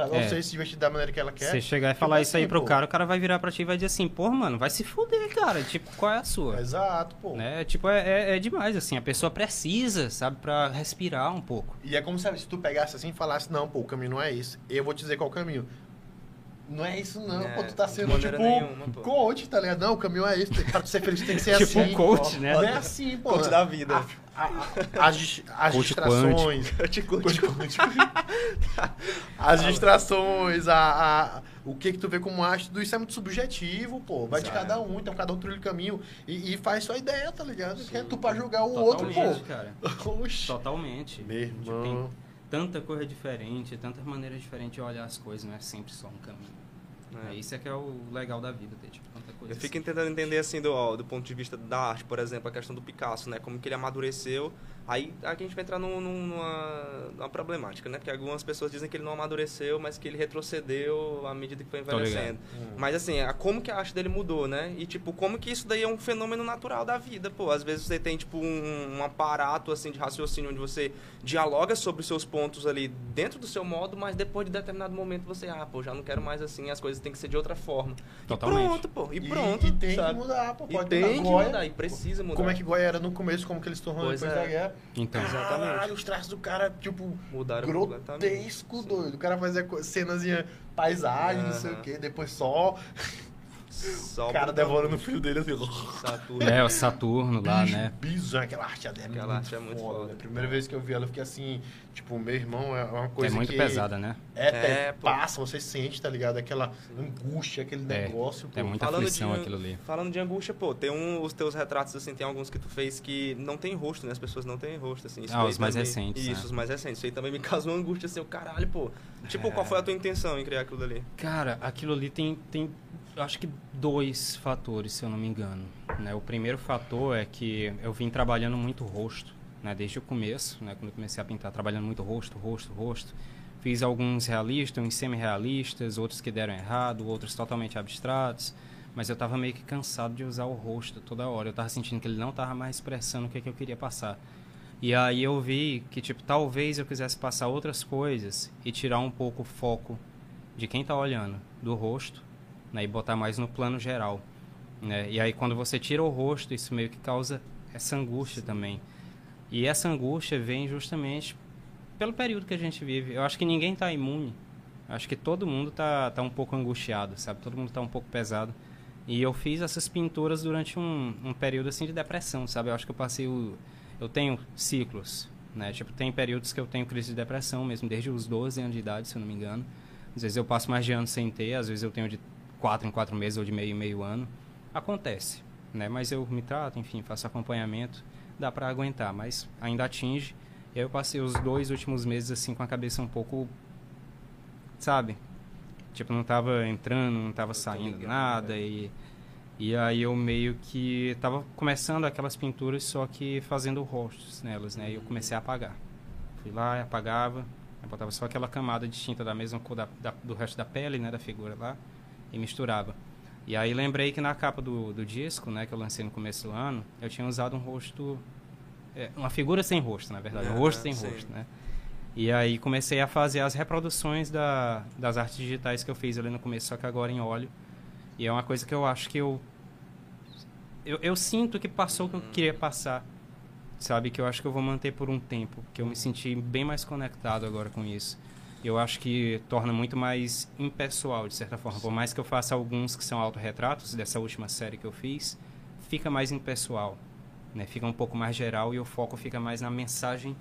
Sabe? É. Ou seja, se divertir da maneira que ela quer. Você chegar e falar isso aí assim, pro pô. cara, o cara vai virar pra ti e vai dizer assim, porra, mano, vai se fuder, cara. Tipo, qual é a sua? Exato, pô. Né? Tipo, é, é, é demais, assim. A pessoa precisa, sabe, pra respirar um pouco. E é como se, se tu pegasse assim e falasse, não, pô, o caminho não é esse. Eu vou te dizer qual é o caminho. Não é isso, não. É, pô, tu tá de sendo tipo nenhuma, coach, tá ligado? Não, o caminho é esse. Pra tu ser feliz, tem que ser Tipo assim. um coach, pô. né? Não é assim, pô. Coach da vida. A- a- a- as Coach distrações. Eu te curto. As distrações, a, a- o que que tu vê como arte, tudo isso é muito subjetivo, pô. Vai de Exato. cada um, então cada um trilha o caminho e, e faz sua ideia, tá ligado? Que é tu pra julgar o outro, Totalmente, pô. cara. Oxi. Totalmente. Meu Tipo, irmão. tem tanta coisa diferente, tantas maneiras diferentes de olhar as coisas, não é sempre só um caminho. É. Isso é que é o legal da vida, coisa. Eu fico tentando entender assim do, ó, do ponto de vista da arte, por exemplo, a questão do Picasso, né? Como que ele amadureceu. Aí aqui a gente vai entrar num- num- numa, numa problemática, né? Porque algumas pessoas dizem que ele não amadureceu, mas que ele retrocedeu à medida que foi envelhecendo. Mas assim, a, como que a arte dele mudou, né? E tipo, como que isso daí é um fenômeno natural da vida, pô. Às vezes você tem tipo um, um aparato assim de raciocínio onde você dialoga sobre os seus pontos ali dentro do seu modo, mas depois de determinado momento você, ah, pô, já não quero mais assim, as coisas têm que ser de outra forma. Totalmente. E pronto, pô. E pronto. E, tem sabe? que mudar, pô. E Pode tem que Goya. mudar, e precisa mudar. Como é que Goya era no começo, como que ele se tornou Pois depois é. da guerra. Então, Exatamente. Caralho, os traços do cara, tipo, mudaram grotesco, completamente. doido. O cara fazia cenas em paisagem, não sei o quê, depois só Só o cara devorando o filho dele assim. Saturno. é, o Saturno lá, Bicho, né? bizarro, aquela arte é Aquela arte é muito foda. A primeira vez que eu vi ela, eu fiquei assim, tipo, meu irmão, é uma coisa É muito que pesada, né? É, É, é, passa, você sente, tá ligado? Aquela angústia, aquele É, negócio. pô. É muita Falando aflição de- aquilo ali. Falando de angústia, pô, tem um, os teus retratos, assim, tem alguns que tu fez que não tem rosto, né? As pessoas não têm rosto, assim. Isso Ah, os mais também- recentes, Isso, né? os mais recentes. Isso aí também me causou angústia, assim, o caralho, pô. Tipo, É. qual foi a tua intenção em criar aquilo dali? Cara, aquilo ali tem, tem acho que dois fatores, se eu não me engano. Né? O primeiro fator é que eu vim trabalhando muito rosto, né? desde o começo, né? quando eu comecei a pintar, trabalhando muito rosto, rosto, rosto. Fiz alguns realistas, uns semi-realistas, outros que deram errado, outros totalmente abstratos. Mas eu tava meio que cansado de usar o rosto toda hora. Eu tava sentindo que ele não tava mais expressando o que, que eu queria passar. E aí eu vi que, tipo, talvez eu quisesse passar outras coisas e tirar um pouco o foco de quem tá olhando, do rosto, né, e botar mais no plano geral, né? E aí quando você tira o rosto, isso meio que causa essa angústia também. E essa angústia vem justamente pelo período que a gente vive. Eu acho que ninguém tá imune. Acho que todo mundo tá, tá um pouco angustiado, sabe? Todo mundo tá um pouco pesado. E eu fiz essas pinturas durante um, um período assim de depressão, sabe? Eu acho que eu passei o eu tenho ciclos, né? Tipo, tem períodos que eu tenho crise de depressão mesmo, desde os 12 anos de idade, se eu não me engano. Às vezes eu passo mais de anos sem ter, às vezes eu tenho de quatro em quatro meses ou de meio em meio ano. Acontece, né? Mas eu me trato, enfim, faço acompanhamento, dá para aguentar, mas ainda atinge. E aí eu passei os dois últimos meses assim com a cabeça um pouco, sabe? Tipo, não tava entrando, não tava saindo ligado, nada e e aí eu meio que tava começando aquelas pinturas, só que fazendo rostos nelas, né? E eu comecei a apagar. Fui lá apagava, botava só aquela camada de tinta da mesma cor da, da- do resto da pele, né? Da figura lá, e misturava. E aí lembrei que na capa do, do disco, né? Que eu lancei no começo do ano, eu tinha usado um rosto... é, uma figura sem rosto, na verdade. Um Ah, rosto sem sim. rosto, né? E aí comecei a fazer as reproduções da, das artes digitais que eu fiz ali no começo, só que agora em óleo. E é uma coisa que eu acho que eu. Eu, eu sinto que passou o que eu queria passar. Sabe? Que eu acho que eu vou manter por um tempo. Que eu me senti bem mais conectado agora com isso. Eu acho que torna muito mais impessoal, de certa forma. Por mais que eu faça alguns que são autorretratos, dessa última série que eu fiz, fica mais impessoal. Né? Fica um pouco mais geral e o foco fica mais na mensagem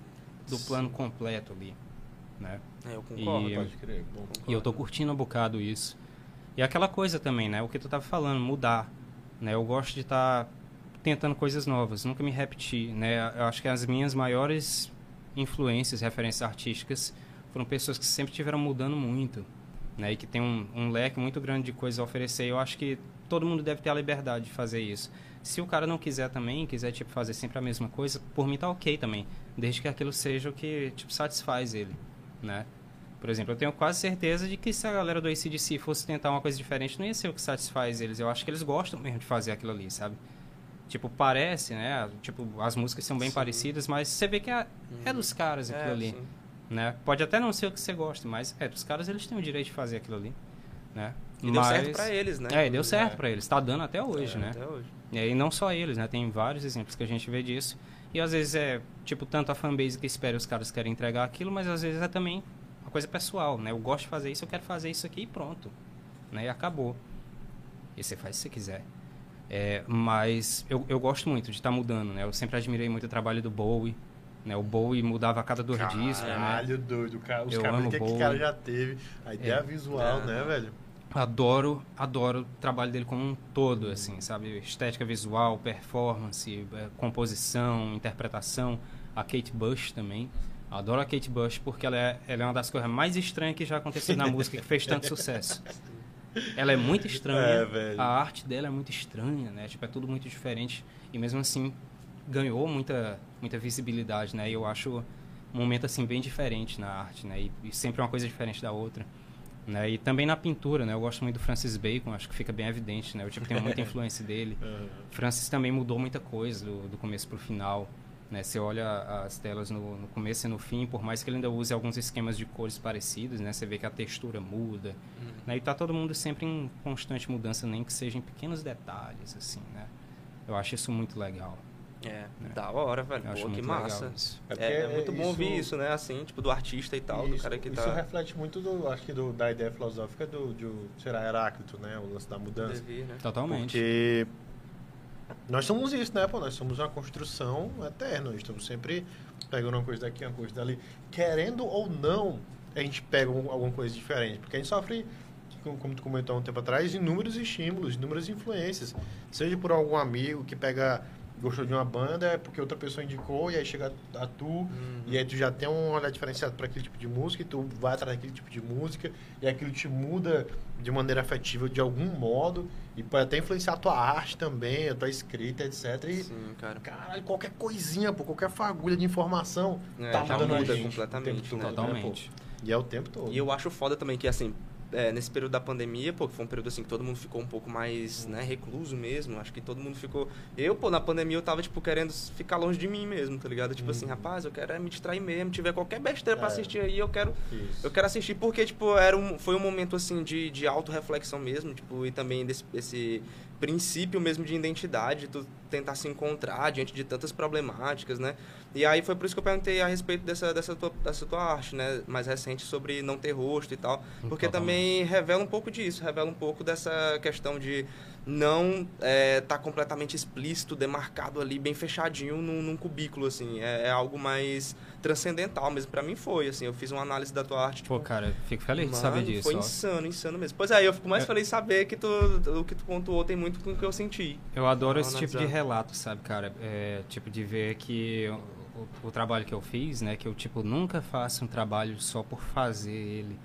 do plano completo ali. Né? É, eu concordo. E- Pode crer. Bom. E eu tô curtindo um bocado isso. E aquela coisa também, né? O que tu tava falando, mudar. Né? Eu gosto de estar tentando coisas novas, nunca me repetir, né? Eu acho que as minhas maiores influências, referências artísticas, foram pessoas que sempre estiveram mudando muito, né? E que tem um, um leque muito grande de coisas a oferecer. Eu acho que todo mundo deve ter a liberdade de fazer isso. Se o cara não quiser também, quiser tipo fazer sempre a mesma coisa, por mim tá ok também, desde que aquilo seja o que tipo satisfaz ele, né? Por exemplo, eu tenho quase certeza de que se a galera do ACDC fosse tentar uma coisa diferente, não ia ser o que satisfaz eles. Eu acho que eles gostam mesmo de fazer aquilo ali, sabe? Tipo, parece, né? Tipo, as músicas são bem Sim. parecidas, mas você vê que é, é dos caras aquilo É, ali, sim. Né? Pode até não ser o que você gosta, mas é dos caras, eles têm o direito de fazer aquilo ali, né? E deu certo Mas- pra eles, né? É, deu certo É. pra eles. Tá dando até hoje, É, né? Até hoje. E aí não só eles, né? Tem vários exemplos que a gente vê disso. E às vezes é, tipo, tanto a fanbase que espera os caras querem entregar aquilo, mas às vezes é também uma coisa pessoal, né? Eu gosto de fazer isso, eu quero fazer isso aqui e pronto. Né? E acabou. E você faz se você quiser. É, mas eu, eu gosto muito de estar mudando, né? Eu sempre admirei muito o trabalho do Bowie. Né? O Bowie mudava a cada dois discos, né? Caralho, doido. Cara, os Eu caras, que, que o cara já teve? A ideia É. visual, É. né, velho? Adoro, adoro o trabalho dele como um todo, assim, sabe? Estética visual, performance, eh, composição, interpretação. A Kate Bush também. Adoro a Kate Bush porque ela é, ela é uma das coisas mais estranhas que já aconteceu na música que fez tanto sucesso. ela é muito estranha. É, velho. A arte dela é muito estranha, né? Tipo, é tudo muito diferente. E mesmo assim, ganhou muita, muita visibilidade, né? E eu acho um momento, assim, bem diferente na arte, né? E, e sempre uma coisa diferente da outra. Né? E também na pintura, né? Eu gosto muito do Francis Bacon, acho que fica bem evidente, né? Eu tipo, tenho muita influência dele. Francis também mudou muita coisa do, do começo para o final. Né? Você olha as telas no, no começo e no fim, por mais que ele ainda use alguns esquemas de cores parecidos, né? Você vê que a textura muda. Né? E tá todo mundo sempre em constante mudança, nem que seja em pequenos detalhes, assim, né? Eu acho isso muito legal. É, da hora, velho. Eu acho Pô, que massa. isso. É É, é muito bom isso- ouvir isso, né? Assim, tipo, do artista e tal, do isso, cara que isso tá. reflete muito do, acho que do, da ideia filosófica do, de, será Heráclito, né? O lance da mudança. Devir, né? Totalmente. Porque nós somos isso, né, pô? Nós somos uma construção eterna. Estamos sempre pegando uma coisa daqui, uma coisa dali. Querendo ou não, a gente pega um- alguma coisa diferente. Porque a gente sofre, como como tu comentou há um tempo atrás, inúmeros estímulos, inúmeras influências. Seja por algum amigo que pega gostou de uma banda, é porque outra pessoa indicou, e aí chega a tu, Uhum. e aí tu já tem um olhar diferenciado para aquele tipo de música, e tu vai atrás daquele tipo de música, e aquilo te muda de maneira afetiva de algum modo, e pode até influenciar a tua arte também, a tua escrita, etc. E, Sim, cara. caralho, qualquer coisinha, pô, qualquer fagulha de informação É, tá já mudando a muda gente o completamente, tempo todo, né? Totalmente. pô? E é o tempo todo. E eu acho foda também que, assim, é, nesse período da pandemia, pô, que foi um período assim que todo mundo ficou um pouco mais, né, recluso mesmo. Acho que todo mundo ficou. Eu, pô, na pandemia eu tava, tipo, querendo ficar longe de mim mesmo, tá ligado? Tipo assim, rapaz, eu quero é me distrair mesmo. Tiver qualquer besteira pra É. assistir aí, eu quero. Isso. Eu quero assistir porque, tipo, era um, foi um momento, assim, de, de autorreflexão mesmo, tipo, e também desse esse princípio mesmo de identidade, tu tentar se encontrar diante de tantas problemáticas, né? E aí foi por isso que eu perguntei a respeito dessa, dessa, tua, dessa tua arte, né? Mais recente, sobre não ter rosto e tal. Porque Totalmente. também revela um pouco disso, revela um pouco dessa questão de não estar completamente explícito, demarcado ali, bem fechadinho num, num cubículo, assim. É, é algo mais transcendental mesmo. Pra mim foi, assim. Eu fiz uma análise da tua arte, tipo, Pô, cara, fico feliz de saber Mano, disso. Foi ó. insano, insano mesmo. Pois é, eu fico mais É. feliz de saber que tu, o que tu pontuou tem muito com o que eu senti. Eu adoro esse tipo de analisar. relato, sabe, cara? É, tipo, de ver que o, o trabalho que eu fiz, né? Que eu, tipo, nunca faço um trabalho só por fazer ele.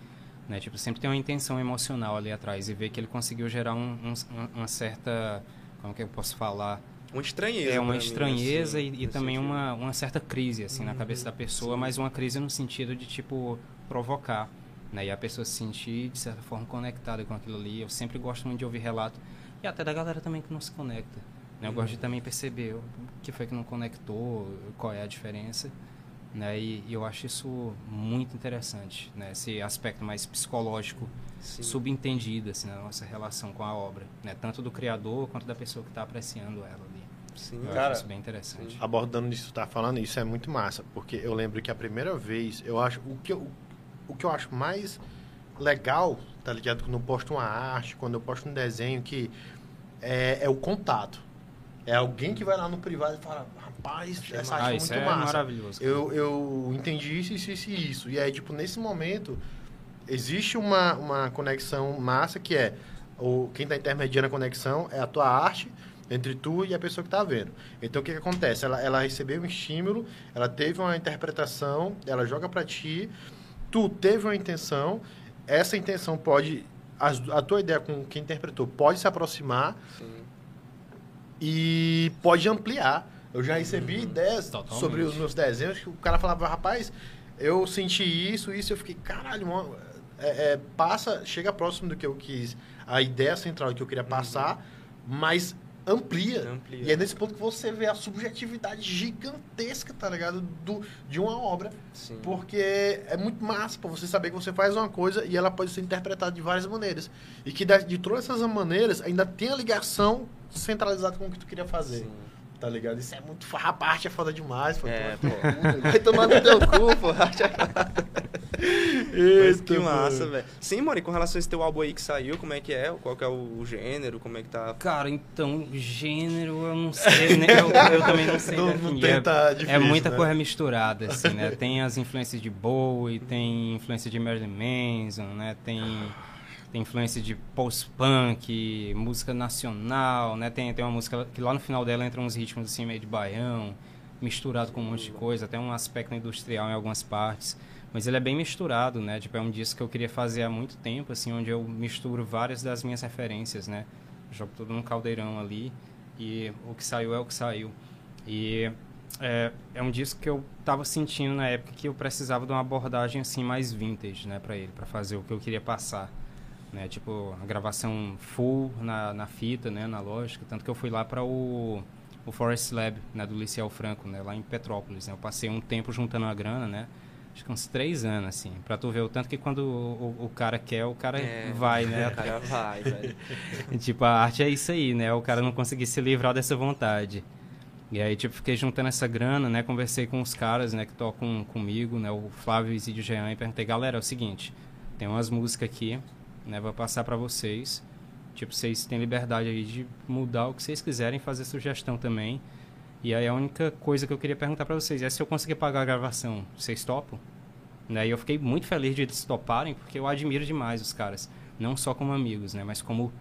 Né? Tipo, sempre tem uma intenção emocional ali atrás. E ver que ele conseguiu gerar um, um- um- uma certa... Como que eu posso falar? Uma estranheza. É uma pra mim, estranheza assim, e, e também sentido. uma, uma certa crise, assim, na cabeça da pessoa. sim. Mas uma crise no sentido de, tipo, provocar. Né? E a pessoa se sentir, de certa forma, conectada com aquilo ali. Eu sempre gosto muito de ouvir relato. E até da galera também que não se conecta. Né? Eu gosto de também perceber o que foi que não conectou, qual é a diferença. Né? E, e eu acho isso muito interessante, né? esse aspecto mais psicológico, Sim. subentendido assim, na nossa relação com a obra, né? tanto do criador quanto da pessoa que está apreciando ela ali. Sim, Eu Cara, acho isso bem interessante. abordando isso que tu tá falando, isso é muito massa, porque eu lembro que a primeira vez, eu acho, o que eu, o que eu acho mais legal, tá ligado? Quando eu posto uma arte, quando eu posto um desenho, que é, é o contato. É alguém que vai lá no privado e fala, rapaz, Achei essa arte Ah, é muito é massa. maravilhoso. cara. Eu, eu entendi isso, isso, isso e isso. E aí, tipo, nesse momento, existe uma, uma conexão massa que é o, quem está intermediando a conexão é a tua arte entre tu e a pessoa que está vendo. Então, o que, que acontece? Ela, ela recebeu um estímulo, ela teve uma interpretação, ela joga para ti, tu teve uma intenção, essa intenção pode... as- A, tua ideia com quem interpretou pode se aproximar sim. E pode ampliar. Eu já recebi ideias Totalmente. sobre os meus desenhos que o cara falava, rapaz, eu senti isso, isso, eu fiquei, caralho, mano, é, é, passa, chega próximo do que eu quis, a ideia central que eu queria passar, mas amplia. Amplia. E é nesse ponto que você vê a subjetividade gigantesca, tá ligado? Do, de uma obra. Sim. Porque é muito massa pra você saber que você faz uma coisa e ela pode ser interpretada de várias maneiras. E que de, de todas essas maneiras ainda tem a ligação centralizada com o que tu queria fazer. Sim. Tá ligado? Isso é muito. A parte é foda demais. Pô, É, pô. Vai tomar no teu cu, pô. Eita, que massa, velho. Sim, mano, e com relação a esse teu álbum aí que saiu, como é que é? Qual que é o gênero? Como é que tá? Cara, então, gênero, eu não sei, né? eu, eu também não sei Não- não definir. tem, É- tá é, difícil, muita né? coisa misturada, assim, né? Tem as influências de Bowie, tem influência de Marilyn Manson, né? Tem, tem influência de post-punk, música nacional, né? Tem, tem uma música que lá no final dela entra uns ritmos assim meio de baião, misturado com um monte de coisa, até um aspecto industrial em algumas partes. Mas ele é bem misturado, né? Tipo, é um disco que eu queria fazer há muito tempo, assim, onde eu misturo várias das minhas referências, né? Jogo tudo num caldeirão ali e o que saiu é o que saiu. E é, é um disco que eu tava sentindo na época que eu precisava de uma abordagem assim mais vintage, né, para ele, para fazer o que eu queria passar, né? Tipo, a gravação full na, na fita, né, na lógica, tanto que eu fui lá para o o Forest Lab, né, do Liceu Franco, né, lá em Petrópolis, né? Eu passei um tempo juntando a grana, né? Acho que uns três anos, assim, pra tu ver o tanto que quando o, o, o cara quer, o cara é, vai, né? O cara vai, velho. tipo, a arte é isso aí, né? O cara não conseguir se livrar dessa vontade. E aí, tipo, fiquei juntando essa grana, né? Conversei com os caras, né, que tocam comigo, né? O Flávio e o Jean, e perguntei, galera, é o seguinte, tem umas músicas aqui, né? Vou passar para vocês. Tipo, vocês têm liberdade aí de mudar o que vocês quiserem, fazer sugestão também. E aí a única coisa que eu queria perguntar para vocês é se eu conseguir pagar a gravação, vocês topam? Né? E eu fiquei muito feliz de eles toparem, porque eu admiro demais os caras. Não só como amigos, né? Mas como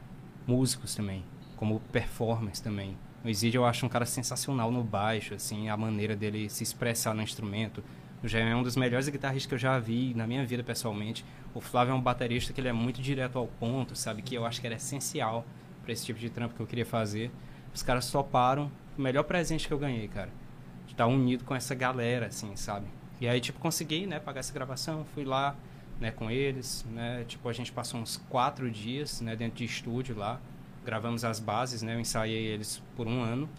músicos também. Como performers também. O Isidio eu acho um cara sensacional no baixo, assim, a maneira dele se expressar no instrumento. O Jair é um dos melhores guitarristas que eu já vi na minha vida pessoalmente. O Flávio é um baterista que ele é muito direto ao ponto, sabe? Que eu acho que era essencial para esse tipo de trampo que eu queria fazer. Os caras toparam, o melhor presente que eu ganhei, cara. De estar unido com essa galera, assim, sabe? E aí, tipo, consegui, né, pagar essa gravação, fui lá, né, com eles, né, tipo, a gente passou uns quatro dias, né, dentro de estúdio lá, gravamos as bases, né, eu ensaiei eles por um ano,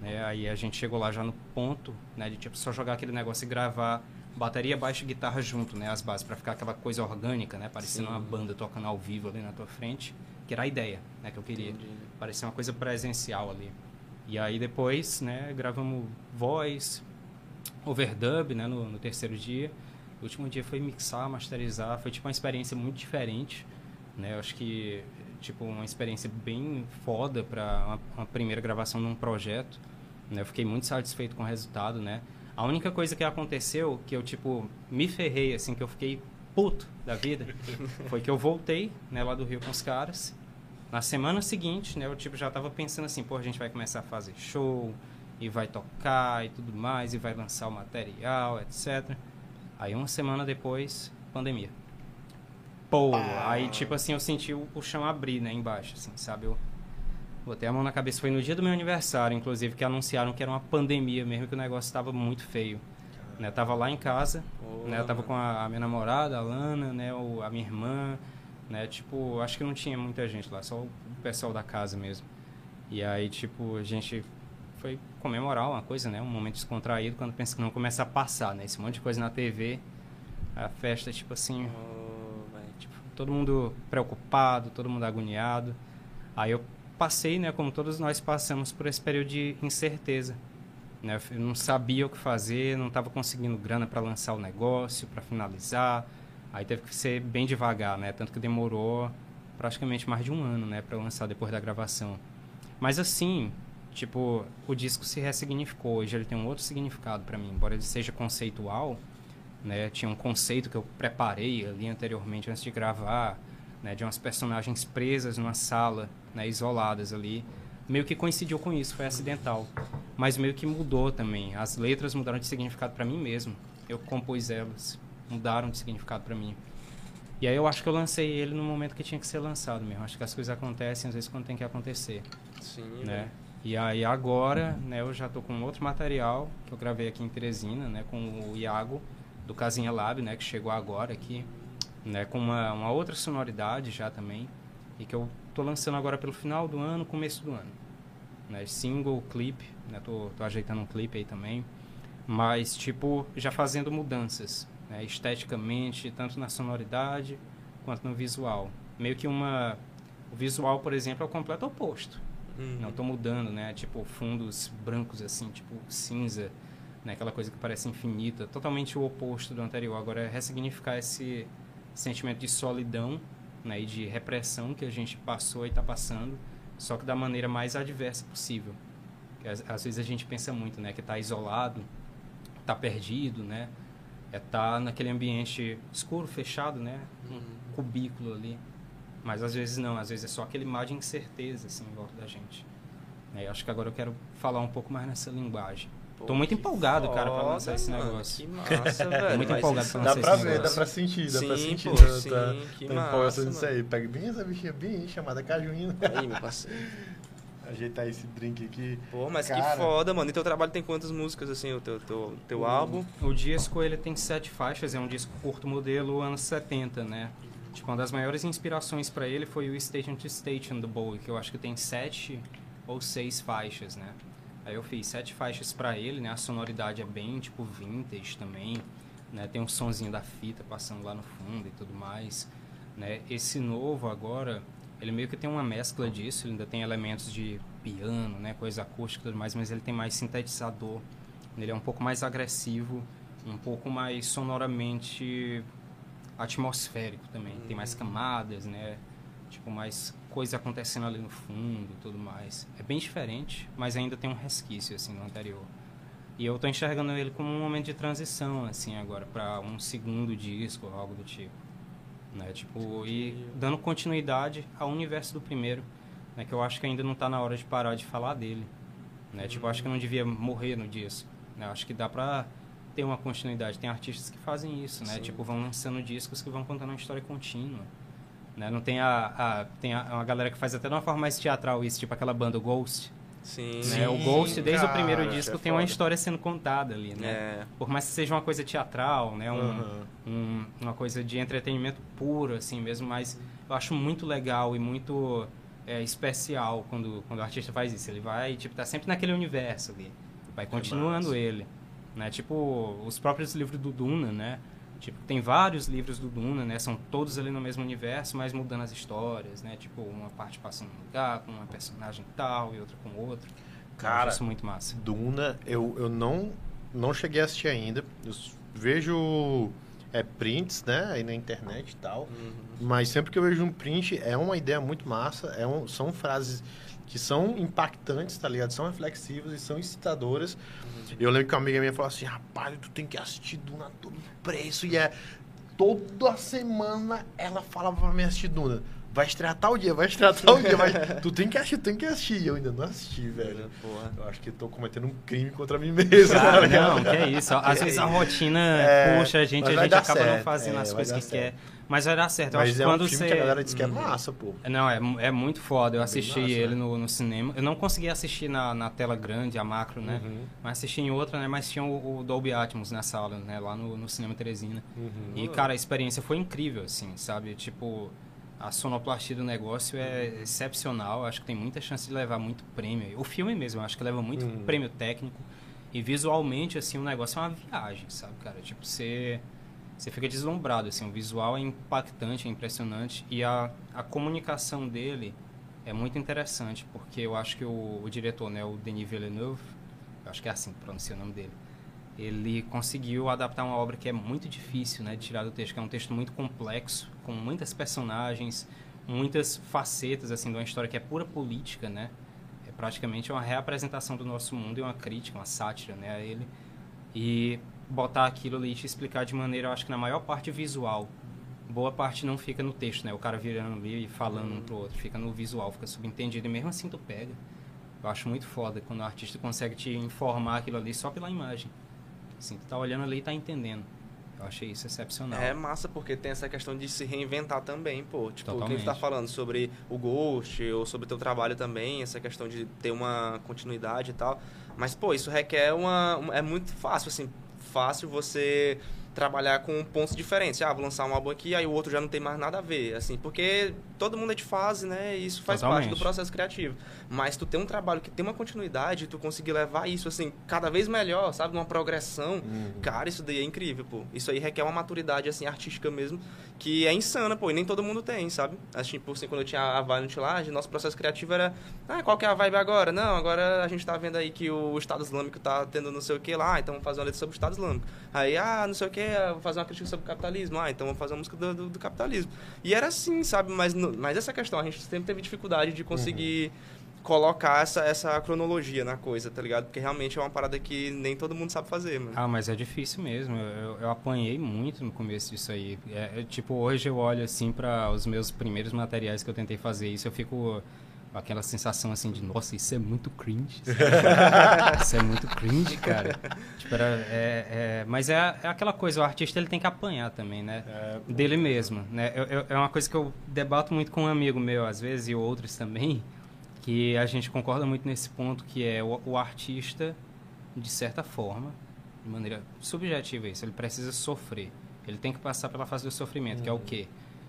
né, aí a gente chegou lá já no ponto, né, de, tipo, só jogar aquele negócio e gravar bateria, baixo e guitarra junto, né, as bases, para ficar aquela coisa orgânica, né, parecendo Sim. uma banda tocando ao vivo ali na tua frente, que era a ideia, né, que eu queria, Entendi. parecia uma coisa presencial ali. E aí depois, né, gravamos voz, overdub, né, no, no, terceiro dia. O último dia foi mixar, masterizar, foi tipo uma experiência muito diferente, né? Eu acho que tipo uma experiência bem foda para uma, uma, primeira gravação de um projeto, né? Eu fiquei muito satisfeito com o resultado, né? A única coisa que aconteceu que eu tipo me ferrei assim, que eu fiquei puto da vida, foi que eu voltei, né, lá do Rio com os caras na semana seguinte, né, eu tipo já tava pensando assim, pô, a gente vai começar a fazer show e vai tocar e tudo mais e vai lançar o material, etc. Aí uma semana depois, pandemia. Pô, ah. aí tipo assim, eu senti o, o chão abrir, né, embaixo, assim, sabe? Eu botei a mão na cabeça, foi no dia do meu aniversário, inclusive, que anunciaram que era uma pandemia mesmo, que o negócio estava muito feio. Né, eu tava lá em casa, oh, né, eu tava com a, a, minha namorada, a Lana, né, o, a minha irmã, né? Tipo, acho que não tinha muita gente lá, só o pessoal da casa mesmo. E aí, tipo, a gente foi comemorar uma coisa, né? Um momento descontraído quando pensa que não começa a passar, né? Esse monte de coisa na TV, a festa, tipo assim, oh, todo mundo preocupado, todo mundo agoniado. Aí eu passei, né, como todos nós passamos por esse período de incerteza. Né? Eu não sabia o que fazer, não estava conseguindo grana para lançar o negócio, para finalizar Aí teve que ser bem devagar, né? Tanto que demorou praticamente mais de um ano, né, para lançar depois da gravação. Mas assim, tipo, o disco se ressignificou. Hoje ele tem um outro significado para mim, embora ele seja conceitual, né? Tinha um conceito que eu preparei ali anteriormente antes de gravar, né, de umas personagens presas numa sala, né, isoladas ali. Meio que coincidiu com isso, foi acidental. Mas meio que mudou também. As letras mudaram de significado para mim mesmo. Eu compus elas mudaram de significado para mim. E aí eu acho que eu lancei ele no momento que tinha que ser lançado mesmo. Acho que as coisas acontecem às vezes quando tem que acontecer. Sim. Né? E aí agora, né, eu já tô com outro material que eu gravei aqui em Teresina, né, com o Iago do Casinha Lab, né, que chegou agora aqui, né, com uma, uma outra sonoridade já também, e que eu tô lançando agora pelo final do ano, começo do ano. Né, single, clipe, né, tô, tô ajeitando um clipe aí também, mas tipo já fazendo mudanças, né, esteticamente, tanto na sonoridade quanto no visual. Meio que uma. O visual, por exemplo, é o completo oposto. Uhum. Não estou mudando, né? Tipo, fundos brancos, assim, tipo cinza, né? Aquela coisa que parece infinita. Totalmente o oposto do anterior. Agora é ressignificar esse sentimento de solidão né? e de repressão que a gente passou e está passando, só que da maneira mais adversa possível. Às, às, vezes a gente pensa muito, né? Que está isolado, está perdido, né? é tá naquele ambiente escuro, fechado, né? Um uhum. cubículo ali. Mas às vezes não, às vezes é só aquela imagem de incerteza assim em volta da gente. É, acho que agora eu quero falar um pouco mais nessa linguagem. Tô muito empolgado, cara, pra lançar esse mano, negócio. Que massa, velho. muito Mas empolgado pra Dá lançar pra esse ver, dá negócio. pra sentir, dá pra Sim, sentir. pô, tá, sim, tá, que tá massa, empolgação disso mano. aí. Pega bem essa bichinha bem chamada cajuína. Aí, meu parceiro. Ajeitar esse drink aqui. Pô, mas Cara. que foda, mano. E teu trabalho tem quantas músicas, assim, o teu, teu, teu álbum? O disco ele tem sete faixas, é um disco curto modelo anos 70, né? Tipo, uma das maiores inspirações pra ele foi o Station to Station do Bowie, que eu acho que tem sete ou seis faixas, né? Aí eu fiz sete faixas pra ele, né? A sonoridade é bem tipo vintage também, né? Tem um sonzinho da fita passando lá no fundo e tudo mais, né? Esse novo agora, ele meio que tem uma mescla disso, ele ainda tem elementos de piano, né? Coisa acústica e tudo mais, mas ele tem mais sintetizador, ele é um pouco mais agressivo, um pouco mais sonoramente atmosférico também. Tem mais camadas, né? Tipo, mais coisa acontecendo ali no fundo e tudo mais. É bem diferente, mas ainda tem um resquício, assim, do anterior. E eu tô enxergando ele como um momento de transição, assim, agora, para um segundo disco, algo do tipo. Né? Tipo, e dando continuidade ao universo do primeiro, né? Que eu acho que ainda não tá na hora de parar de falar dele. Né? Tipo, eu acho que não devia morrer no disco. Né? Eu acho que dá pra ter uma continuidade. Tem artistas que fazem isso, né? Sim. Tipo, vão lançando discos que vão contando uma história contínua. Né? Não tem a, a tem a, uma galera que faz até de uma forma mais teatral isso, tipo aquela banda Ghost. Sim. né? O Ghost, desde o cara, primeiro isso disco, é tem uma história sendo contada ali, né? É. Por mais que seja uma coisa teatral, né? Um, Aham. um- uma coisa de entretenimento puro, assim mesmo, mas eu acho muito legal e muito é, especial quando, quando o artista faz isso. Ele vai, tipo, tá sempre naquele universo ali. Vai continuando ele. Né? Tipo, os próprios livros do Duna, né? Tipo, tem vários livros do Duna, né? São todos ali no mesmo universo, mas mudando as histórias, né? Tipo, uma parte passando num lugar com uma personagem tal e outra com outro. Cara, isso muito massa. Duna, eu, eu não, não cheguei a assistir ainda. Eu vejo é, prints, né, aí na internet e tal. Uhum. Mas sempre que eu vejo um print, é uma ideia muito massa. É um, são frases que são impactantes, tá ligado? São reflexivas e são incitadoras. Eu lembro que uma amiga minha falou assim, rapaz, tu tem que assistir Duna a todo preço. E é toda semana ela falava pra mim assistir Duna. Vai estrear tal dia, vai estrear tal dia. Vai... tu tem que assistir, tu tem que assistir. E eu ainda não assisti, velho. Porra. Eu acho que tô cometendo um crime contra mim mesmo. tá Cara, ligado? não, que é isso. Às vezes a rotina É, puxa a gente, a gente acaba não certo, fazendo é, as coisas que certo. quer. Mas vai dar certo. Eu acho Mas que é quando um filme você. que a galera diz que é Uhum. massa, pô. Não, é, é muito foda. Eu assisti massa, ele né? no, no cinema. Eu não consegui assistir na, na tela grande, a macro, né? Uhum. Mas assisti em outra, né? Mas tinha o, o Dolby Atmos na sala, né? Lá no, no Cinema Teresina. Uhum. E, cara, a experiência foi incrível, assim, sabe? Tipo, a sonoplastia do negócio é excepcional. Acho que tem muita chance de levar muito prêmio. O filme mesmo, acho que leva muito Uhum. prêmio técnico. E visualmente, assim, o negócio é uma viagem, sabe, cara? Tipo, você... Você fica deslumbrado, assim, o visual é impactante, é impressionante e a, a comunicação dele é muito interessante, porque eu acho que o, o diretor, né, o Denis Villeneuve, eu acho que é assim pronuncia o nome dele, ele conseguiu adaptar uma obra que é muito difícil, né, de tirar do texto, que é um texto muito complexo, com muitas personagens, muitas facetas, assim, de uma história que é pura política, né, é praticamente uma reapresentação do nosso mundo e uma crítica, uma sátira, né, a ele, e botar aquilo ali e te explicar de maneira, eu acho que na maior parte visual. Boa parte não fica no texto, né? O cara virando ali e falando um pro outro. Fica no visual, fica subentendido. E mesmo assim tu pega. Eu acho muito foda quando o artista consegue te informar aquilo ali só pela imagem. Assim, tu tá olhando ali e tá entendendo. Eu achei isso excepcional. É massa porque tem essa questão de se reinventar também, pô. Tipo, o que a gente tá Totalmente. falando sobre o Ghost ou sobre o teu trabalho também, essa questão de ter uma continuidade e tal. Mas, pô, isso requer uma- É muito fácil, assim, fácil você trabalhar com pontos diferentes. Ah, vou lançar um álbum aqui, aí o outro já não tem mais nada a ver, assim, porque todo mundo é de fase, né? E isso faz parte Totalmente. do processo criativo. Mas tu tem um trabalho que tem uma continuidade, tu conseguir levar isso, assim, cada vez melhor, sabe? Numa progressão. Uhum. Cara, isso daí é incrível, pô. Isso aí requer uma maturidade, assim, artística mesmo, que é insana, pô. E nem todo mundo tem, sabe? Assim, tipo, assim, quando eu tinha a Valiant lá, nosso processo criativo era... Ah, qual que é a vibe agora? Não, agora a gente tá vendo aí que o Estado Islâmico tá tendo não sei o que lá, então vamos fazer uma letra sobre o Estado Islâmico. Aí, ah, não sei o que, vou fazer uma crítica sobre o capitalismo. Ah, então vamos fazer uma música do, do, do capitalismo. E era assim, sabe? Mas, mas essa questão, a gente sempre teve dificuldade de conseguir... Colocar essa, essa cronologia na coisa, tá ligado? Porque realmente é uma parada que nem todo mundo sabe fazer, mano. Ah, mas é difícil mesmo. Eu, eu- eu apanhei muito no começo disso aí. É, é, tipo, hoje eu olho assim para os meus primeiros materiais que eu tentei fazer isso, eu fico. Aquela sensação assim de, nossa, isso é muito cringe. isso é muito cringe, cara. Tipo, era, é, é, mas é, é, aquela coisa, o artista ele tem que apanhar também, né? É, Dele mesmo, né? Eu, eu, é uma coisa que eu debato muito com um amigo meu, às vezes, e outros também, que a gente concorda muito nesse ponto, que é o, o artista, de certa forma, de maneira subjetiva isso, ele precisa sofrer. Ele tem que passar pela fase do sofrimento, que é o uhum. quê?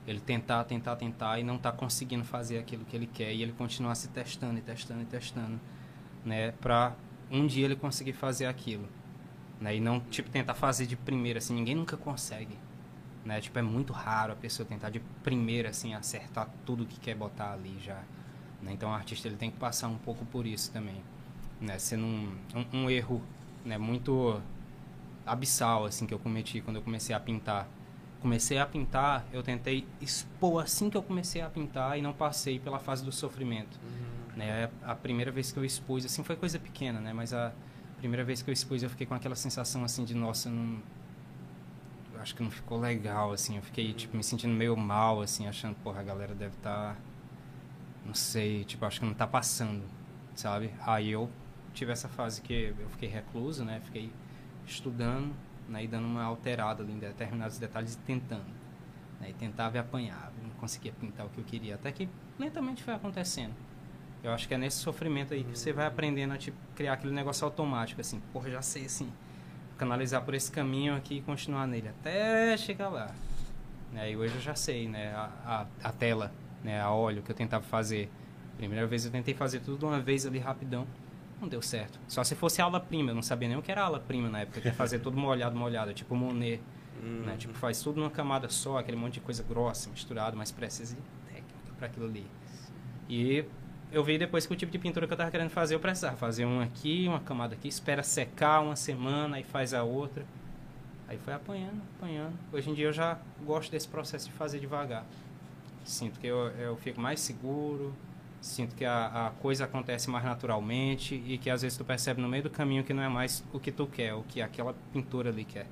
Ele tentar, tentar, tentar e não tá conseguindo fazer aquilo que ele quer e ele continuar se testando e testando e testando, né, para um dia ele conseguir fazer aquilo, né? E não tipo tentar fazer de primeira assim, ninguém nunca consegue, né? Tipo é muito raro a pessoa tentar de primeira assim acertar tudo que quer botar ali já, né? Então o artista ele tem que passar um pouco por isso também, né? Sendo um, um, um erro, né, muito abissal assim que eu cometi quando eu comecei a pintar comecei a pintar, eu tentei expor assim que eu comecei a pintar e não passei pela fase do sofrimento. Uhum. Né? A primeira vez que eu expus, assim, foi coisa pequena, né? Mas a primeira vez que eu expus, eu fiquei com aquela sensação, assim, de, nossa, não... Eu acho que não ficou legal, assim. Eu fiquei, tipo, me sentindo meio mal, assim, achando, porra, a galera deve estar... Tá... Não sei, tipo, acho que não tá passando, sabe? Aí eu tive essa fase que eu fiquei recluso, né? Fiquei estudando, né, e dando uma alterada em determinados detalhes e tentando. Né, e tentava e apanhava, não conseguia pintar o que eu queria. Até que lentamente foi acontecendo. Eu acho que é nesse sofrimento aí que você vai aprendendo a tipo, criar aquele negócio automático, assim, porra, já sei assim, canalizar por esse caminho aqui e continuar nele até chegar lá. Né, e hoje eu já sei, né, a, a, a tela, né, a óleo que eu tentava fazer. Primeira vez eu tentei fazer tudo de uma vez ali rapidão não deu certo. Só se fosse aula prima, eu não sabia nem o que era aula prima na época, que fazer tudo molhado, molhado, tipo Monet, uhum. né? Tipo, faz tudo numa camada só, aquele monte de coisa grossa, misturado, mas precisa de técnica para aquilo ali. E eu vi depois que o tipo de pintura que eu tava querendo fazer, eu precisava fazer uma aqui, uma camada aqui, espera secar uma semana, aí faz a outra. Aí foi apanhando, apanhando. Hoje em dia eu já gosto desse processo de fazer devagar. Sinto que eu, eu fico mais seguro, Sinto que a, a, coisa acontece mais naturalmente e que às vezes tu percebe no meio do caminho que não é mais o que tu quer, o que aquela pintura ali quer.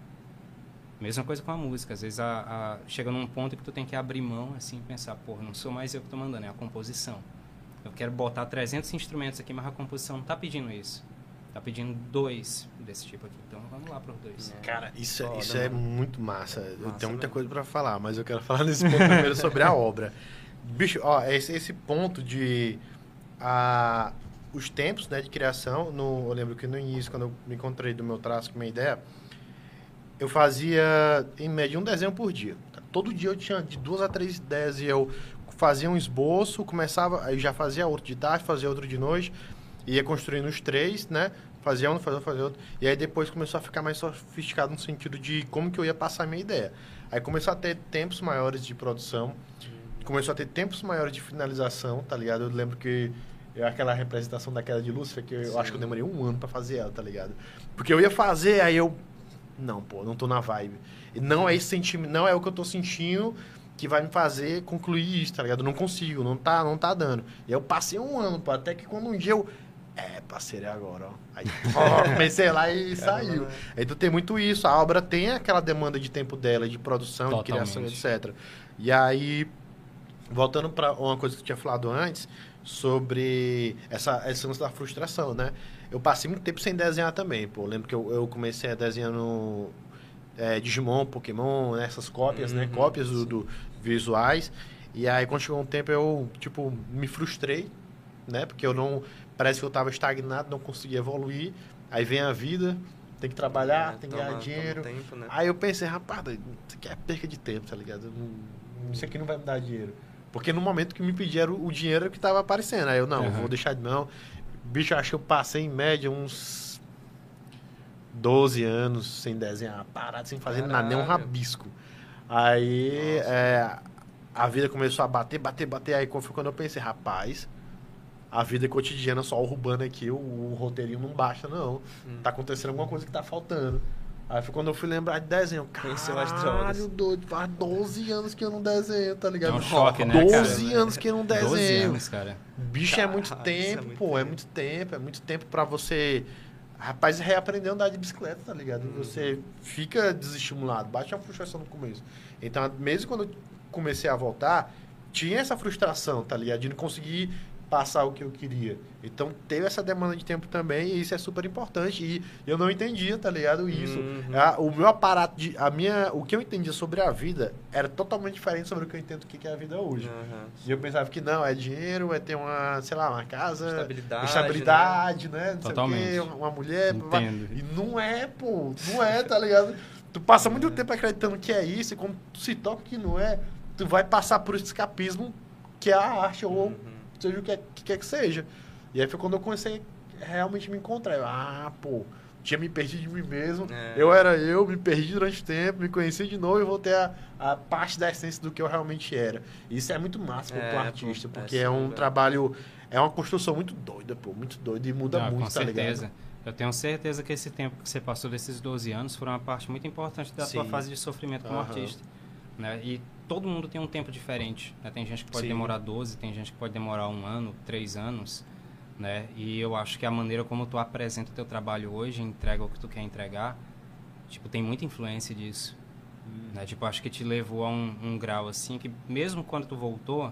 Mesma coisa com a música. Às vezes a, a, chega num ponto que tu tem que abrir mão assim e pensar, porra, não sou mais eu que estou mandando, é a composição. Eu quero botar 300 instrumentos aqui, mas a composição não está pedindo isso. Está pedindo dois desse tipo aqui. Então vamos lá para os dois. Cara, isso, é, isso é muito massa. massa eu tenho muita mesmo. coisa para falar, mas eu quero falar nesse ponto primeiro sobre a obra. Bicho, ó, esse, esse ponto de a, os tempos né, de criação, no, eu lembro que no início, quando eu me encontrei do meu traço com minha ideia, eu fazia em média um desenho por dia. Todo dia eu tinha de duas a três ideias e eu fazia um esboço, começava, aí já fazia outro de tarde, fazia outro de noite, ia construindo os três, né? Fazia um, fazia outro, fazia outro. E aí depois começou a ficar mais sofisticado no sentido de como que eu ia passar a minha ideia. Aí começou a ter tempos maiores de produção começou a ter tempos maiores de finalização, tá ligado? Eu lembro que eu, aquela representação da queda de Lúcifer, que eu Sim. acho que eu demorei um ano para fazer ela, tá ligado? Porque eu ia fazer, aí eu. Não, pô, não tô na vibe. E não é esse sentimento, não é o que eu tô sentindo que vai me fazer concluir isso, tá ligado? Eu não consigo, não tá, não tá dando. E eu passei um ano, pô, até que quando um dia eu. É, parceiro, é agora, ó. Aí ó, comecei lá e saiu. Aí tu tem muito isso. A obra tem aquela demanda de tempo dela, de produção, Totalmente. de criação, etc. E aí voltando para uma coisa que eu tinha falado antes, sobre essa, essa da frustração, né? Eu passei muito tempo sem desenhar também, pô. Eu lembro que eu, eu comecei a desenhar no é, Digimon, Pokémon, né? essas cópias, né? uhum, né? Cópias do, do, visuais. E aí, quando chegou um tempo, eu, tipo, me frustrei, né? Porque eu não... Parece que eu estava estagnado, não conseguia evoluir. Aí vem a vida, tem que trabalhar, é, tem que ganhar dinheiro. Tempo, né? Aí eu pensei, rapaz, isso aqui é perca de tempo, tá ligado? Isso aqui não vai me dar dinheiro. Porque no momento que me pediram o dinheiro que estava aparecendo. Aí eu, não, uhum. vou deixar de mão. Bicho, acho que eu passei em média uns 12 anos sem desenhar, parado, sem fazer nada, nem um rabisco. Aí é, a vida começou a bater, bater, bater. Aí foi quando eu pensei, rapaz, a vida cotidiana só urbana aqui, o, o roteirinho não baixa, não. Hum. Tá acontecendo alguma coisa que tá faltando. Aí foi quando eu fui lembrar de desenho. Conheceu as drogas. doido, faz 12 anos que eu não desenho, tá ligado? É um choque, né, 12 cara? anos que eu não desenho. 12 anos, cara. Bicho, é muito tempo, é muito pô, é tempo. é muito tempo. É muito tempo pra você... Rapaz, reaprender a andar de bicicleta, tá ligado? Uhum. Você fica desestimulado, bate uma frustração no começo. Então, mesmo quando eu comecei a voltar, tinha essa frustração, tá ligado? De não conseguir passar o que eu queria. Então teve essa demanda de tempo também e isso é super importante. E eu não entendia, tá ligado? Isso. Uhum. A- o meu aparato de. A minha, o que eu entendia sobre a vida era totalmente diferente sobre o que eu entendo que que é a vida hoje. Aham. E eu pensava que não, é dinheiro, é ter uma, sei lá, uma casa, Estabilidade, estabilidade, né? Não Totalmente. sei o quê, uma mulher. Entendo. E não é, pô, não é, tá ligado? Tu passa muito tempo acreditando que é isso, e quando tu se toca que não é, tu vai passar por esse escapismo que é a arte, ou Uhum. Seja o que, é- que quer que seja. E aí foi quando eu comecei a realmente me encontrar. Eu, ah, pô, tinha me perdido de mim mesmo. É. Eu era eu, me perdi durante o tempo, me conheci de novo e voltei a, a parte da essência do que eu realmente era. Isso é muito massa pro É, pro pô, artista, é porque é, sim, um trabalho, é uma construção muito doida, pô, muito doida e muda Ah, muito, com tá certeza. ligado? Eu tenho certeza que esse tempo que você passou desses 12 anos foi uma parte muito importante da sua Sim. fase de sofrimento como Aham. artista. Né? E todo mundo tem um tempo diferente. né? Tem gente que pode Sim. demorar 12, tem gente que pode demorar um ano, três anos. Né? E eu acho que a maneira como tu apresenta o teu trabalho hoje, entrega o que tu quer entregar, tipo, tem muita influência disso. Né? Tipo, acho que te levou a um, um grau assim que mesmo quando tu voltou,